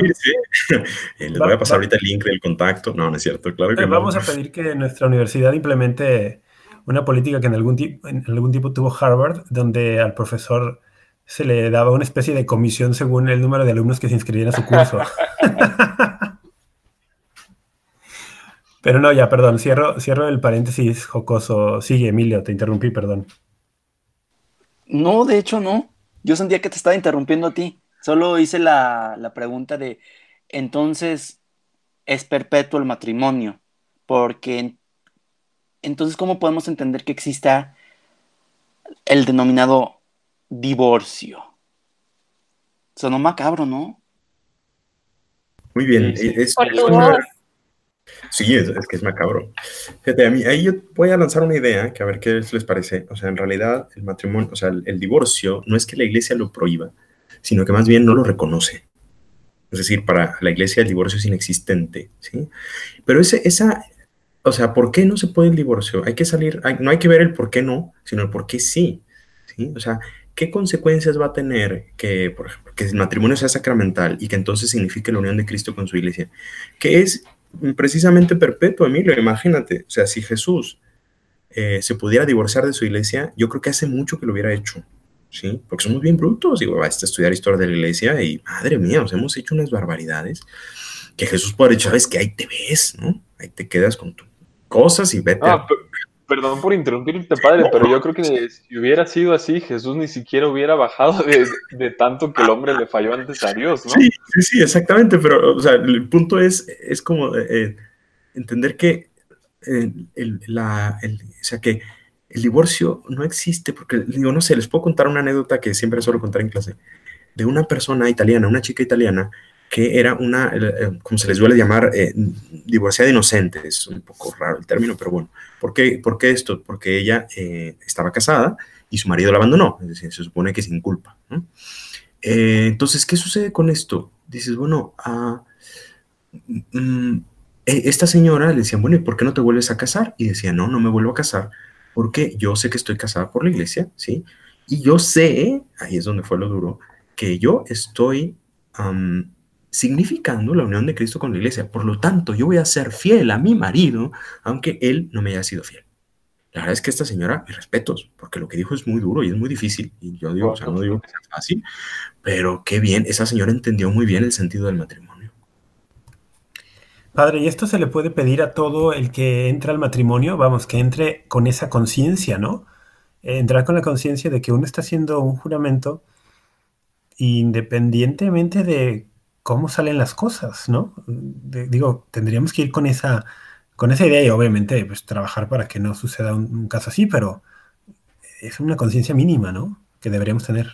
les voy a pasar ahorita el link del contacto. No, no es cierto, claro que Vamos a pedir que nuestra universidad implemente una política que en algún, en algún tiempo tuvo Harvard, donde al profesor se le daba una especie de comisión según el número de alumnos que se inscribían a su curso. Pero no, ya, perdón, cierro, cierro el paréntesis jocoso. Sigue, Emilio, te interrumpí, perdón. No, de hecho no. Yo sentía que te estaba interrumpiendo a ti. Solo hice la, la pregunta de, entonces, ¿es perpetuo el matrimonio? Porque entonces, ¿cómo podemos entender que exista el denominado divorcio? Sonó macabro, ¿no? Muy bien. Es, Sí, es, que es macabro. Fíjate, a mí, ahí yo voy a lanzar una idea que a ver qué les parece. O sea, en realidad el matrimonio, o sea, el, divorcio no es que la iglesia lo prohíba, sino que más bien no lo reconoce. Es decir, para la iglesia el divorcio es inexistente, ¿sí? Pero ese, esa, o sea, ¿por qué no se puede el divorcio? Hay que salir, no hay que ver el por qué no, sino el por qué sí, ¿sí? O sea, ¿qué consecuencias va a tener que, por ejemplo, que el matrimonio sea sacramental y que entonces signifique la unión de Cristo con su iglesia? Que es precisamente perpetuo, Emilio, imagínate. O sea, si Jesús eh, se pudiera divorciar de su iglesia, yo creo que hace mucho que lo hubiera hecho, ¿sí? Porque somos bien brutos. Digo, vas a estudiar historia de la iglesia y, madre mía, nos hemos hecho unas barbaridades que Jesús puede haber sabes que ahí te ves, ¿no? Ahí te quedas con tus cosas y vete. Ah, Perdón por interrumpirte, padre, pero yo creo que si hubiera sido así, Jesús ni siquiera hubiera bajado de, tanto que el hombre le falló antes a Dios, ¿no? Sí, sí, sí, exactamente, pero o sea, el punto es, es como eh, entender que eh, el, la, o sea, que el divorcio no existe, porque digo, no sé, les puedo contar una anécdota que siempre suelo contar en clase, de una persona italiana, una chica italiana, que era una, eh, como se les suele llamar, eh, divorciada inocente. Es un poco raro el término, pero bueno. ¿Por qué, por qué esto? Porque ella eh, estaba casada y su marido la abandonó. Es decir, se supone que sin culpa. entonces, ¿qué sucede con esto? Dices, bueno, ah, mm, e, esta señora le decían, bueno, ¿y por qué no te vuelves a casar? Y decía, no, no me vuelvo a casar porque yo sé que estoy casada por la iglesia, ¿sí? Y yo sé, ahí es donde fue lo duro, que yo estoy significando la unión de Cristo con la iglesia. Por lo tanto, yo voy a ser fiel a mi marido, aunque él no me haya sido fiel. La verdad es que esta señora, mis respetos, porque lo que dijo es muy duro y es muy difícil. Y yo digo, o sea, no digo que sea fácil, pero qué bien, esa señora entendió muy bien el sentido del matrimonio. Padre, ¿y esto se le puede pedir a todo el que entra al matrimonio? Vamos, que entre con esa conciencia, ¿no? entrar con la conciencia de que uno está haciendo un juramento independientemente de cómo salen las cosas, ¿no? digo, tendríamos que ir con esa, con esa idea y obviamente pues, trabajar para que no suceda un, caso así, pero es una conciencia mínima, ¿no? Que deberíamos tener.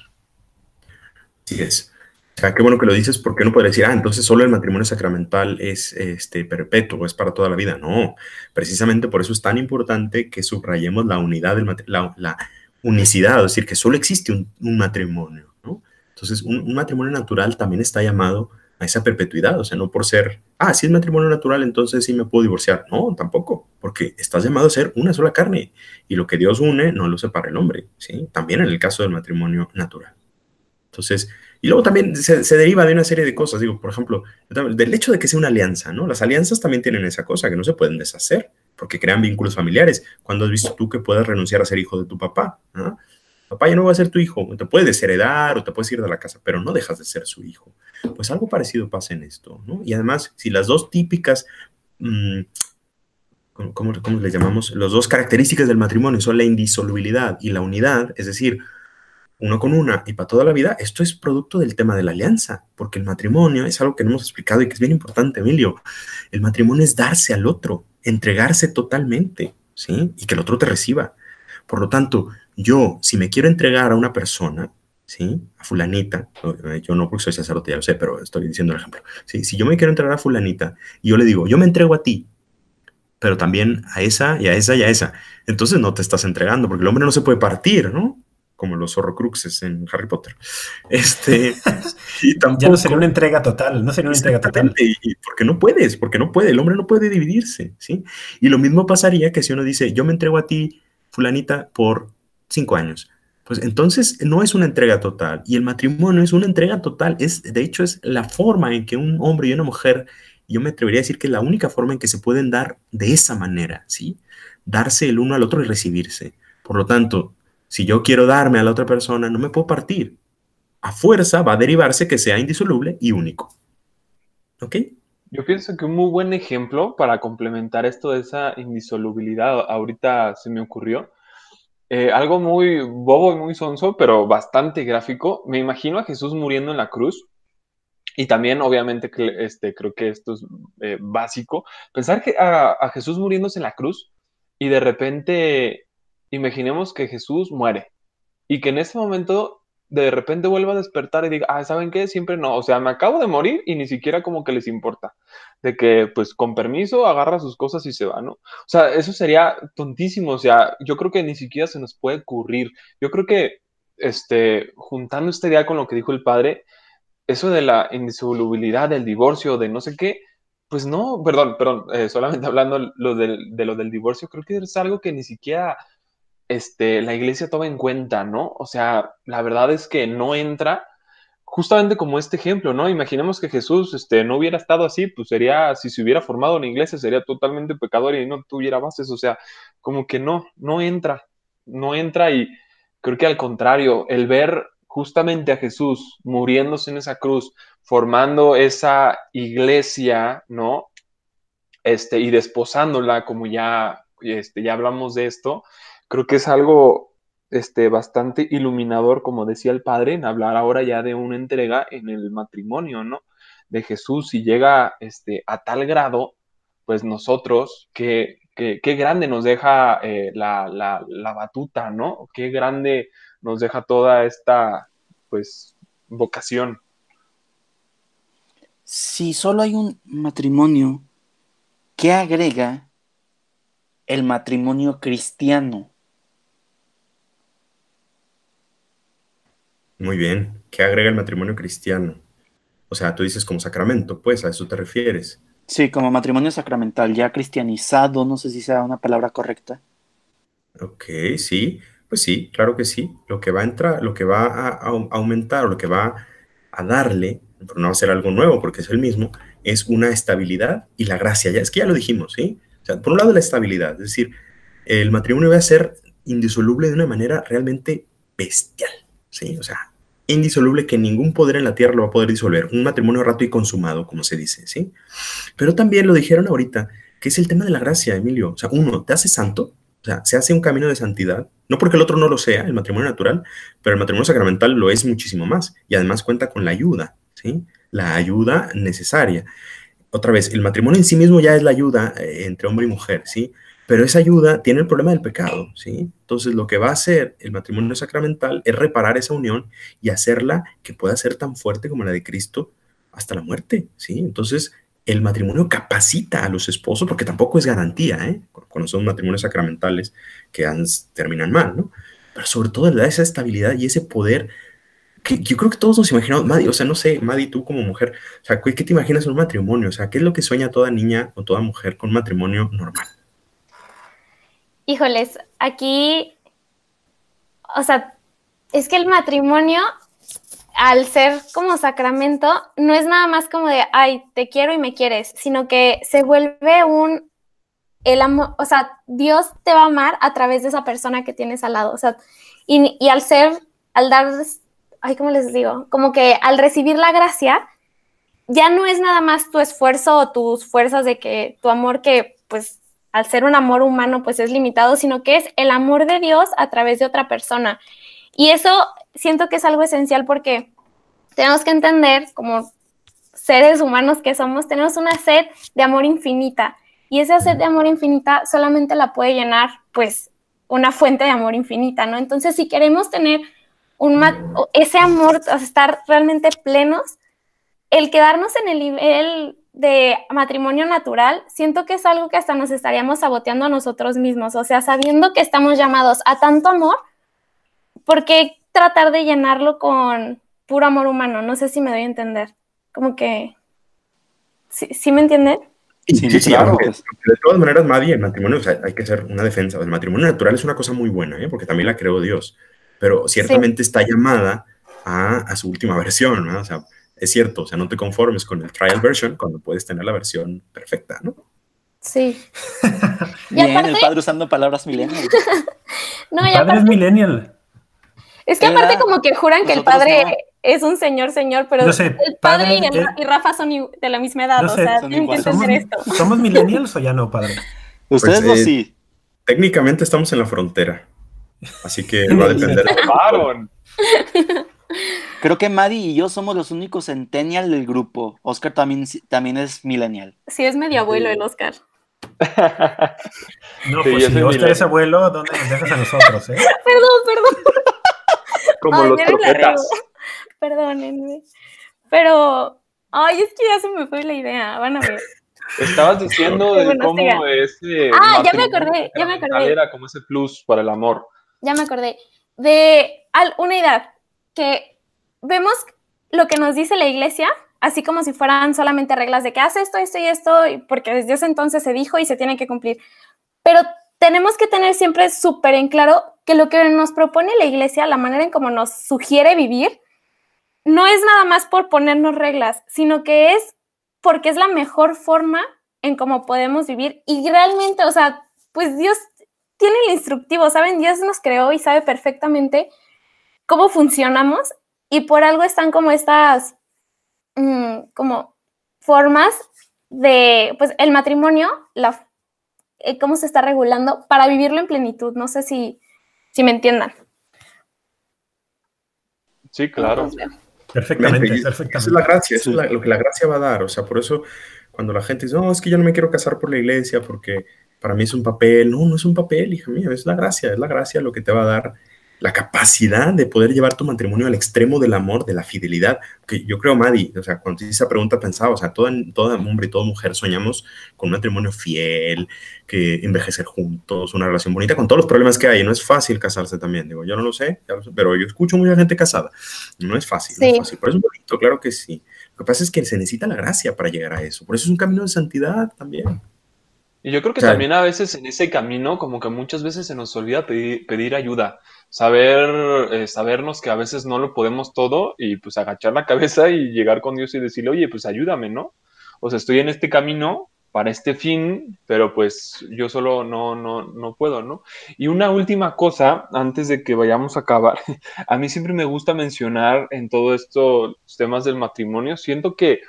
Sí es. O sea, qué bueno que lo dices, porque no puede decir, ah, entonces solo el matrimonio sacramental es este, perpetuo, es para toda la vida. No, precisamente por eso es tan importante que subrayemos la unidad, del la, la unicidad, es decir, que solo existe un matrimonio, ¿no? Entonces, un, matrimonio natural también está llamado a esa perpetuidad, o sea, no por ser, ah, si es matrimonio natural, entonces sí me puedo divorciar. No, tampoco, porque estás llamado a ser una sola carne y lo que Dios une no lo separa el hombre, ¿sí? También en el caso del matrimonio natural. Entonces, y luego también se, deriva de una serie de cosas, digo, por ejemplo, del hecho de que sea una alianza, ¿no? Las alianzas también tienen esa cosa, que no se pueden deshacer, porque crean vínculos familiares. ¿Cuándo has visto tú que puedas renunciar a ser hijo de tu papá? ¿no? Papá ya no va a ser tu hijo, te puedes desheredar o te puedes ir de la casa, pero no dejas de ser su hijo. Pues algo parecido pasa en esto, ¿no? Y además, si las dos típicas, mm, ¿cómo, cómo le llamamos? Las dos características del matrimonio son la indisolubilidad y la unidad, es decir, uno con una y para toda la vida, esto es producto del tema de la alianza, porque el matrimonio es algo que no hemos explicado y que es bien importante, Emilio. El matrimonio es darse al otro, entregarse totalmente, ¿sí? Y que el otro te reciba. Por lo tanto, yo, si me quiero entregar a una persona, ¿sí? A fulanita, eh, yo no porque soy sacerdote, ya lo sé, pero estoy diciendo el ejemplo. ¿sí? Si yo me quiero entregar a fulanita y yo le digo, yo me entrego a ti, pero también a esa y a esa y a esa, entonces no te estás entregando, porque el hombre no se puede partir, ¿no? como los horrocruxes en Harry Potter. Este, y tampoco, ya no sería una entrega total, no sería una entrega total. Y, porque no puedes, porque no puede, el hombre no puede dividirse, ¿sí? Y lo mismo pasaría que si uno dice, yo me entrego a ti, fulanita, por cinco años. Pues entonces no es una entrega total. Y el matrimonio es una entrega total. Es, de hecho, es la forma en que un hombre y una mujer, yo me atrevería a decir que es la única forma en que se pueden dar de esa manera, ¿sí? Darse el uno al otro y recibirse. Por lo tanto, si yo quiero darme a la otra persona, no me puedo partir. A fuerza va a derivarse que sea indisoluble y único. ¿Ok? Yo pienso que un muy buen ejemplo para complementar esto de esa indisolubilidad, ahorita se me ocurrió, eh, algo muy bobo y muy sonso, pero bastante gráfico. Me imagino a Jesús muriendo en la cruz. Y también, obviamente, este, creo que esto es eh, básico. Pensar que a, a Jesús muriéndose en la cruz y de repente imaginemos que Jesús muere y que en ese momento de repente vuelva a despertar y diga, ah, ¿saben qué? Siempre no, o sea, me acabo de morir y ni siquiera como que les importa, de que pues con permiso agarra sus cosas y se va, ¿no? O sea, eso sería tontísimo, o sea, yo creo que ni siquiera se nos puede ocurrir. Yo creo que, este, juntando esta idea con lo que dijo el padre, eso de la indisolubilidad, del divorcio, de no sé qué, pues no, perdón, perdón, eh, solamente hablando lo del, de lo del divorcio, creo que es algo que ni siquiera este, la iglesia toma en cuenta, ¿no? O sea, la verdad es que no entra justamente como este ejemplo, ¿no? Imaginemos que Jesús este, no hubiera estado así, pues sería, si se hubiera formado una iglesia, sería totalmente pecador y no tuviera bases, o sea, como que no, no entra, no entra y creo que al contrario, el ver justamente a Jesús muriéndose en esa cruz, formando esa iglesia, ¿no? Este, y desposándola, como ya, este, ya hablamos de esto, creo que es algo este, bastante iluminador, como decía el padre, en hablar ahora ya de una entrega en el matrimonio, ¿no? De Jesús, y llega este, a tal grado, pues nosotros, que, qué grande nos deja eh, la, la, batuta, ¿no? Qué grande nos deja toda esta, pues, vocación. Si solo hay un matrimonio, ¿qué agrega el matrimonio cristiano? Muy bien. ¿Qué agrega el matrimonio cristiano? O sea, tú dices como sacramento, pues a eso te refieres. Sí, como matrimonio sacramental, ya cristianizado, no sé si sea una palabra correcta. Ok, sí, pues sí, claro que sí. Lo que va a entrar, lo que va a, aumentar o lo que va a darle, pero no va a ser algo nuevo porque es el mismo, es una estabilidad y la gracia. Ya es que ya lo dijimos, ¿sí? O sea, por un lado la estabilidad, es decir, el matrimonio va a ser indisoluble de una manera realmente bestial. ¿Sí? O sea, indisoluble que ningún poder en la tierra lo va a poder disolver. Un matrimonio rato y consumado, como se dice, ¿sí? Pero también lo dijeron ahorita, que es el tema de la gracia, Emilio. O sea, uno, te hace santo, o sea, se hace un camino de santidad, no porque el otro no lo sea, el matrimonio natural, pero el matrimonio sacramental lo es muchísimo más y además cuenta con la ayuda, ¿sí? La ayuda necesaria. Otra vez, el matrimonio en sí mismo ya es la ayuda eh, entre hombre y mujer, ¿sí? Pero esa ayuda tiene el problema del pecado, ¿sí? Entonces lo que va a hacer el matrimonio sacramental es reparar esa unión y hacerla que pueda ser tan fuerte como la de Cristo hasta la muerte, ¿sí? Entonces el matrimonio capacita a los esposos, porque tampoco es garantía, ¿eh? Son matrimonios sacramentales que terminan mal, ¿no? Pero sobre todo le da esa estabilidad y ese poder que yo creo que todos nos imaginamos, Madi, o sea, no sé, Madi, tú como mujer, o sea, ¿qué te imaginas en un matrimonio? O sea, ¿qué es lo que sueña toda niña o toda mujer con un matrimonio normal? Híjoles, aquí, o sea, es que el matrimonio, al ser como sacramento, no es nada más como de, ay, te quiero y me quieres, sino que se vuelve un el amor, o sea, Dios te va a amar a través de esa persona que tienes al lado, o sea, y, y al ser, al dar, ay, ¿cómo les digo? Como que al recibir la gracia, ya no es nada más tu esfuerzo o tus fuerzas de que tu amor que, pues, al ser un amor humano, pues es limitado, sino que es el amor de Dios a través de otra persona. Y eso siento que es algo esencial porque tenemos que entender, como seres humanos que somos, tenemos una sed de amor infinita. Y esa sed de amor infinita solamente la puede llenar, pues, una fuente de amor infinita, ¿no? Entonces, si queremos tener un ese amor, estar realmente plenos, el quedarnos en el nivel de matrimonio natural, siento que es algo que hasta nos estaríamos saboteando a nosotros mismos, o sea, sabiendo que estamos llamados a tanto amor, ¿por qué tratar de llenarlo con puro amor humano? No sé si me doy a entender. Como que, ¿sí, me entienden? Sí, sí, claro. de todas maneras, Madi, el matrimonio, o sea, hay que hacer una defensa. El matrimonio natural es una cosa muy buena, ¿eh? porque también la creó Dios, pero ciertamente está llamada a, a, su última versión, ¿no? O sea, es cierto, o sea, no te conformes con el trial version cuando puedes tener la versión perfecta, ¿no? Sí. Bien, el padre usando palabras millennial. no, el padre es millennial. Es que aparte como que juran que el padre es un señor, señor, pero el padre, y, Rafa son de la misma edad, o sea, tienen que entender esto. ¿Somos millennials o ya no, padre? Ustedes pues, eh, sí. Técnicamente estamos en la frontera, así que va a depender. Creo que Maddie y yo somos los únicos centennial del grupo. Oscar también, también es millennial. Sí, es medio abuelo el Oscar. no, pues si Oscar es abuelo, ¿dónde nos dejas a nosotros, eh? Perdón, perdón. Como los croquetas. Perdónenme. Pero, ay, es que ya se me fue la idea. Van a ver. Estabas diciendo de cómo ese. Ah, ya me acordé, ya me acordé. Era como ese plus para el amor. Ya me acordé. De una idea que vemos lo que nos dice la iglesia, así como si fueran solamente reglas de que hace esto, esto y esto, porque desde ese entonces se dijo y se tiene que cumplir. Pero tenemos que tener siempre súper en claro que lo que nos propone la iglesia, la manera en cómo nos sugiere vivir, no es nada más por ponernos reglas, sino que es porque es la mejor forma en cómo podemos vivir y realmente, o sea, pues Dios tiene el instructivo, ¿saben? Dios nos creó y sabe perfectamente cómo funcionamos y por algo están como estas, mm, como formas de, pues el matrimonio, la, eh, cómo se está regulando para vivirlo en plenitud. No sé si, si me entiendan. Sí, claro. Perfectamente, perfectamente. Esa es la gracia, eso es lo que la gracia va a dar. O sea, por eso cuando la gente dice, no, es que yo no me quiero casar por la iglesia porque para mí es un papel. No, no es un papel, hija mía, es la gracia, es la gracia lo que te va a dar la capacidad de poder llevar tu matrimonio al extremo del amor, de la fidelidad. Que yo creo, Madi, o sea, cuando hice esa pregunta pensaba, o sea, todo, todo hombre y toda mujer soñamos con un matrimonio fiel, que envejecer juntos, una relación bonita, con todos los problemas que hay. No es fácil casarse también, digo, yo no lo sé, pero yo escucho mucha gente casada. No es fácil, no es fácil. Por eso es bonito, claro que sí. Lo que pasa es que se necesita la gracia para llegar a eso. Por eso es un camino de santidad también. Y yo creo que también a veces en ese camino, como que muchas veces se nos olvida pedir, pedir ayuda saber, eh, sabernos que a veces no lo podemos todo y pues agachar la cabeza y llegar con Dios y decirle, oye, pues ayúdame, ¿no? O sea, estoy en este camino para este fin, pero pues yo solo no, no, no puedo, ¿no? Y una última cosa, antes de que vayamos a acabar, a mí siempre me gusta mencionar en todo esto temas del matrimonio, siento que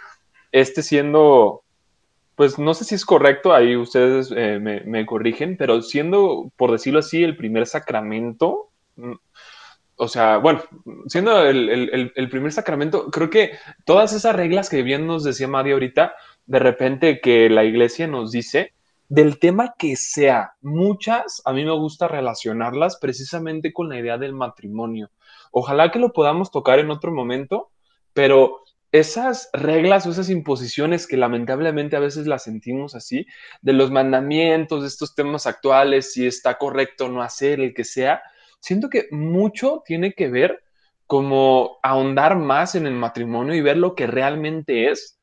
este siendo pues no sé si es correcto, ahí ustedes eh, me, me, corrigen, pero siendo, por decirlo así, el primer sacramento o sea, bueno, siendo el, primer sacramento, creo que todas esas reglas que bien nos decía Madi ahorita, de repente que la iglesia nos dice, del tema que sea, muchas a mí me gusta relacionarlas precisamente con la idea del matrimonio. Ojalá que lo podamos tocar en otro momento, pero esas reglas o esas imposiciones que lamentablemente a veces las sentimos así, de los mandamientos, de estos temas actuales, si está correcto no hacer, el que sea, siento que mucho tiene que ver como ahondar más en el matrimonio y ver lo que realmente es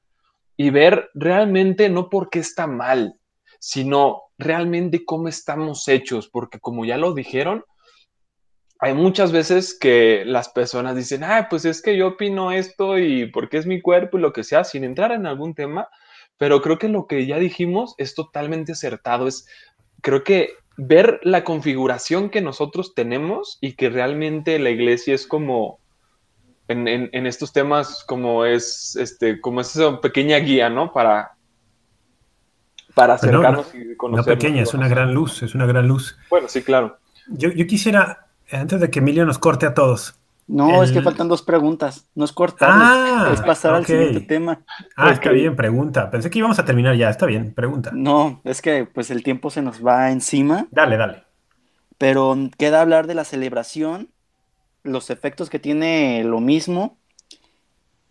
y ver realmente no por qué está mal, sino realmente cómo estamos hechos, porque como ya lo dijeron, hay muchas veces que las personas dicen, ah, pues es que yo opino esto y porque es mi cuerpo y lo que sea, sin entrar en algún tema, pero creo que lo que ya dijimos es totalmente acertado. Es, creo que ver la configuración que nosotros tenemos y que realmente la iglesia es como, en, en, estos temas, como es, este, como es esa pequeña guía, ¿no? Para, para acercarnos y conocer. No pequeña, es una gran luz, es una gran luz. Bueno, sí, claro. Yo, yo quisiera, antes de que Emilio nos corte a todos, no, es que faltan dos preguntas. No es cortar, ah, es pasar al siguiente tema. Ah, está bien, pregunta. Pensé que íbamos a terminar ya, está bien, pregunta. No, es que pues el tiempo se nos va encima. Dale, dale. Pero queda hablar de la celebración, los efectos que tiene lo mismo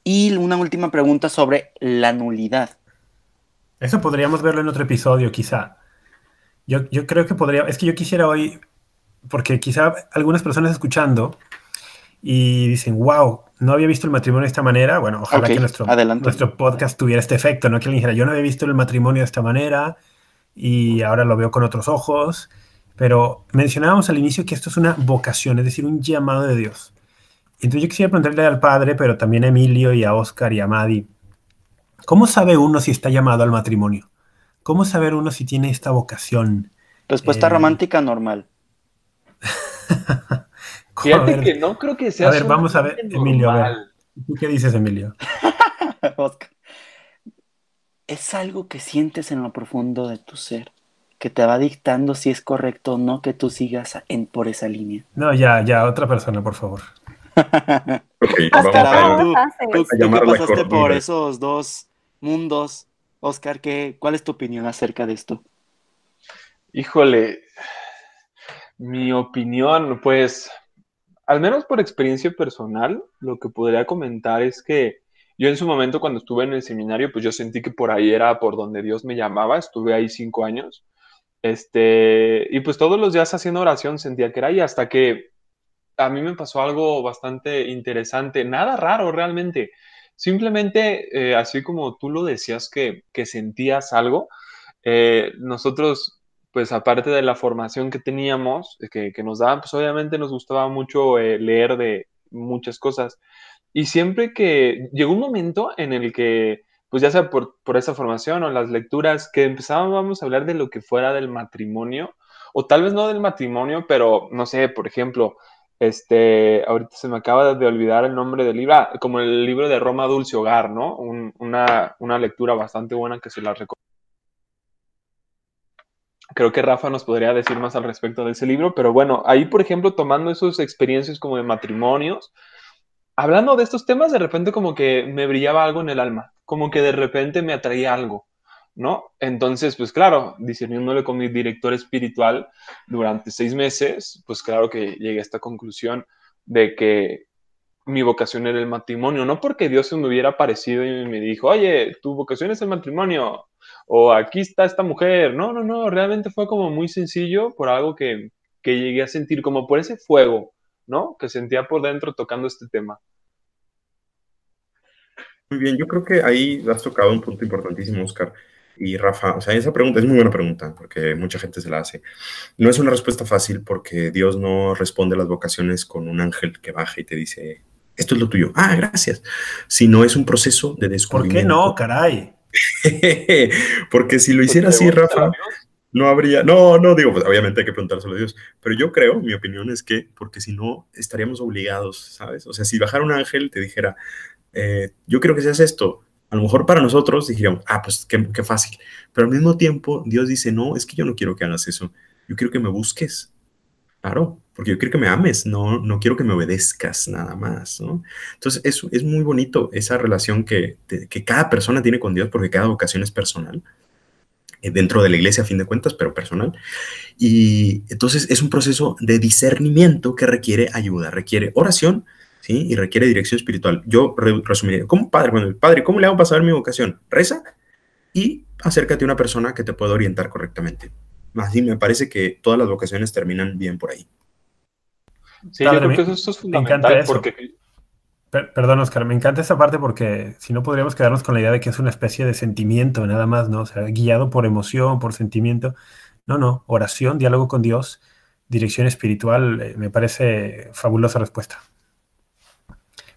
y una última pregunta sobre la nulidad. Eso podríamos verlo en otro episodio, quizá. Yo, yo creo que podría, es que yo quisiera hoy, porque quizá algunas personas escuchando y dicen, wow, no había visto el matrimonio de esta manera. Bueno, ojalá que nuestro, nuestro podcast tuviera este efecto, ¿no? Que alguien dijera, yo no había visto el matrimonio de esta manera y ahora lo veo con otros ojos. Pero mencionábamos al inicio que esto es una vocación, es decir, un llamado de Dios. Entonces yo quisiera preguntarle al padre, pero también a Emilio y a Oscar y a Madi, ¿cómo sabe uno si está llamado al matrimonio? ¿Cómo saber uno si tiene esta vocación? Respuesta eh, romántica normal. Fíjate que no creo que sea. A ver, vamos a ver, Emilio. A ver. ¿Tú qué dices, Emilio? Oscar. Es algo que sientes en lo profundo de tu ser, que te va dictando si es correcto o no que tú sigas en, por esa línea. No, ya, ya, otra persona, por favor. okay, vamos a, tú, tú, pasaste por esos dos mundos, Oscar, ¿qué, ¿cuál es tu opinión acerca de esto? Híjole, mi opinión, pues al menos por experiencia personal, lo que podría comentar es que yo en su momento cuando estuve en el seminario, pues yo sentí que por ahí era por donde Dios me llamaba, estuve ahí cinco años, este, y pues todos los días haciendo oración sentía que era ahí hasta que a mí me pasó algo bastante interesante, nada raro realmente, simplemente eh, así como tú lo decías que, que sentías algo, eh, nosotros pues aparte de la formación que teníamos, que, que nos daban, pues obviamente nos gustaba mucho eh, leer de muchas cosas. Y siempre que llegó un momento en el que, pues ya sea por, por esa formación o las lecturas, que empezábamos a hablar de lo que fuera del matrimonio, o tal vez no del matrimonio, pero no sé, por ejemplo, este, ahorita se me acaba de olvidar el nombre del libro, ah, como el libro de Roma Dulce Hogar, ¿no? una, una, lectura bastante buena que se la recomiendo Creo que Rafa nos podría decir más al respecto de ese libro, pero bueno, ahí por ejemplo tomando esas experiencias como de matrimonios, hablando de estos temas, de repente como que me brillaba algo en el alma, como que de repente me atraía algo, ¿no? Entonces, pues claro, discerniéndole con mi director espiritual durante seis meses, pues claro que llegué a esta conclusión de que mi vocación era el matrimonio, no porque Dios se me hubiera aparecido y me dijo, oye, tu vocación es el matrimonio, o aquí está esta mujer. No, no, no, realmente fue como muy sencillo por algo que, que llegué a sentir, como por ese fuego, ¿no? Que sentía por dentro tocando este tema. Muy bien, yo creo que ahí has tocado un punto importantísimo, Oscar. Y Rafa, o sea, esa pregunta es muy buena pregunta, porque mucha gente se la hace. No es una respuesta fácil porque Dios no responde a las vocaciones con un ángel que baja y te dice, esto es lo tuyo. Ah, gracias. Sino es un proceso de descubrimiento. ¿Por qué no, caray? Porque si lo hiciera así, Rafa, no habría, no, no digo, pues obviamente hay que preguntárselo a Dios, pero yo creo, mi opinión es que, porque si no, estaríamos obligados, ¿sabes? O sea, si bajara un ángel te dijera, eh, yo quiero que seas esto, a lo mejor para nosotros diríamos, ah, pues qué, qué fácil, pero al mismo tiempo Dios dice, no, es que yo no quiero que hagas eso, yo quiero que me busques, Claro, porque yo quiero que me ames, no, no quiero que me obedezcas nada más, ¿no? Entonces, es, es muy bonito esa relación que, que, cada persona tiene con Dios, porque cada vocación es personal, eh, dentro de la iglesia a fin de cuentas, pero personal. Y entonces es un proceso de discernimiento que requiere ayuda, requiere oración, ¿sí? Y requiere dirección espiritual. Yo resumiría, como padre, bueno, padre, ¿cómo le hago para saber mi vocación? Reza y acércate a una persona que te pueda orientar correctamente. Bien, me parece que todas las vocaciones terminan bien por ahí. Sí, yo creo que eso, es fundamental porque... perdón, Oscar, me encanta esa parte porque si no podríamos quedarnos con la idea de que es una especie de sentimiento, nada más, ¿no? O sea, guiado por emoción, por sentimiento. No, no, oración, diálogo con Dios, dirección espiritual, eh, me parece fabulosa respuesta.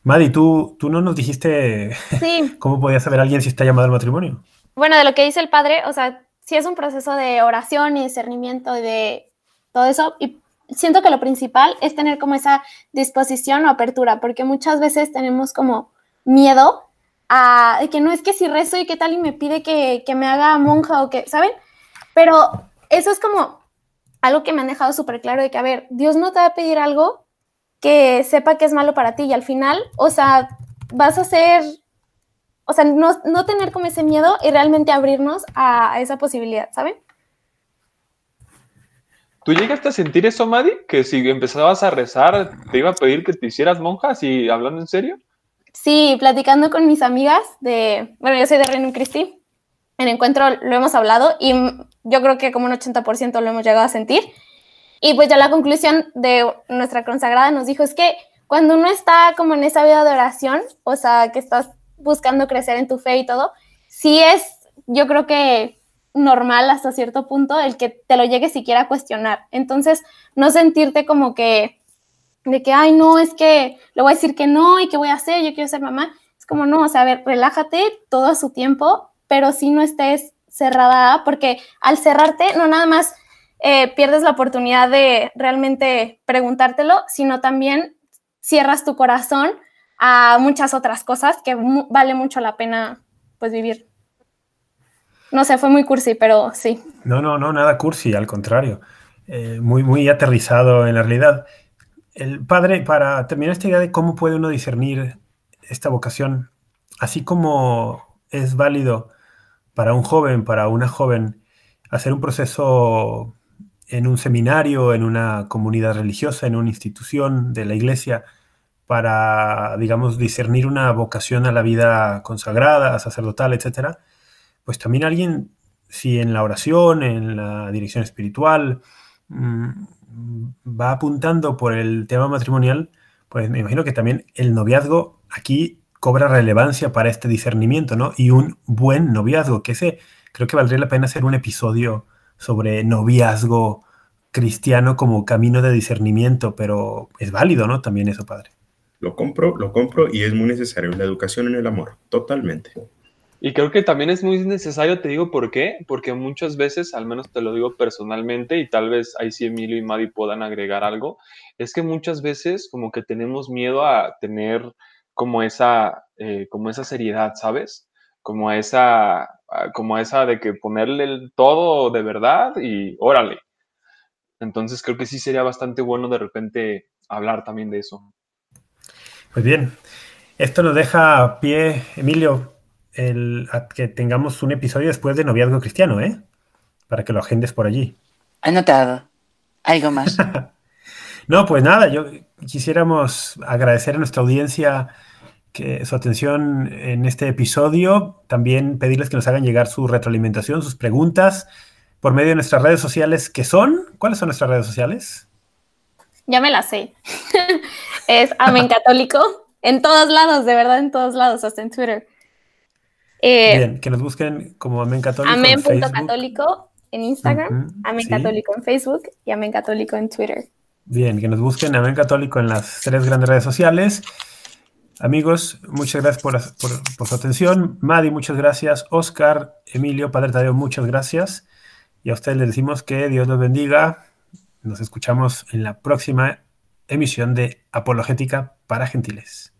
Madi, ¿tú, tú no nos dijiste cómo podía saber alguien si está llamado al matrimonio. bueno, de lo que dice el padre, o sea, sí es un proceso de oración y discernimiento y de todo eso. Y siento que lo principal es tener como esa disposición o apertura, porque muchas veces tenemos como miedo a que no es que si rezo y qué tal y me pide que, que me haga monja o que, ¿saben? Pero eso es como algo que me han dejado súper claro de que, a ver, Dios no te va a pedir algo que sepa que es malo para ti y al final, o sea, vas a ser, o sea, no, no tener como ese miedo y realmente abrirnos a, a esa posibilidad, ¿saben? ¿Tú llegaste a sentir eso, Maddy? Que si empezabas a rezar, te iba a pedir que te hicieras monja, así hablando en serio. Sí, platicando con mis amigas de, bueno, yo soy de Reino Christi, en encuentro lo hemos hablado y yo creo que como un 80% lo hemos llegado a sentir. Y pues ya la conclusión de nuestra consagrada nos dijo es que cuando uno está como en esa vida de oración, o sea, que estás buscando crecer en tu fe y todo, sí es, yo creo que normal hasta cierto punto el que te lo llegue siquiera a cuestionar. Entonces, no sentirte como que, de que, ay, no, es que le voy a decir que no y qué voy a hacer, yo quiero ser mamá. Es como, no, o sea, a ver, relájate todo a su tiempo, pero sí no estés cerrada, porque al cerrarte, no nada más eh, pierdes la oportunidad de realmente preguntártelo, sino también cierras tu corazón a muchas otras cosas que vale mucho la pena pues vivir. No sé, fue muy cursi, pero sí. No, no, no, nada cursi, al contrario. Eh, muy, muy aterrizado en la realidad. El padre, para terminar esta idea de cómo puede uno discernir esta vocación, así como es válido para un joven, para una joven, hacer un proceso en un seminario, en una comunidad religiosa, en una institución de la iglesia, para, digamos, discernir una vocación a la vida consagrada, sacerdotal, etcétera, pues también alguien, si en la oración, en la dirección espiritual, mmm, va apuntando por el tema matrimonial, pues me imagino que también el noviazgo aquí cobra relevancia para este discernimiento, ¿no? Y un buen noviazgo, que ese creo que valdría la pena hacer un episodio sobre noviazgo cristiano como camino de discernimiento, pero es válido, ¿no? También eso, padre. Lo compro, lo compro y es muy necesario la educación en el amor, totalmente. Y creo que también es muy necesario, te digo por qué, porque muchas veces, al menos te lo digo personalmente, y tal vez ahí sí Emilio y Madi puedan agregar algo, es que muchas veces como que tenemos miedo a tener como esa, eh, como esa seriedad, ¿sabes? Como esa, como esa de que ponerle todo de verdad y órale. Entonces creo que sí sería bastante bueno de repente hablar también de eso. Pues bien, esto nos deja a pie, Emilio, el, a que tengamos un episodio después de Noviazgo Cristiano, ¿eh? Para que lo agendes por allí. Anotado. ¿Algo más? no, pues nada, yo quisiéramos agradecer a nuestra audiencia que, su atención en este episodio. También pedirles que nos hagan llegar su retroalimentación, sus preguntas, por medio de nuestras redes sociales, que son, ¿cuáles son nuestras redes sociales? Ya me las sé. es Amén Católico. En todos lados, de verdad, en todos lados, hasta en Twitter. Eh, Bien, que nos busquen como Amén Católico. Amén.católico en Instagram, uh -huh, Amén sí. Católico en Facebook y Amén Católico en Twitter. Bien, que nos busquen Amén Católico en las tres grandes redes sociales. Amigos, muchas gracias por, por, por su atención. Madi, muchas gracias. Oscar, Emilio, Padre Tadeo, muchas gracias. Y a ustedes les decimos que Dios los bendiga. Nos escuchamos en la próxima emisión de Apologética para Gentiles.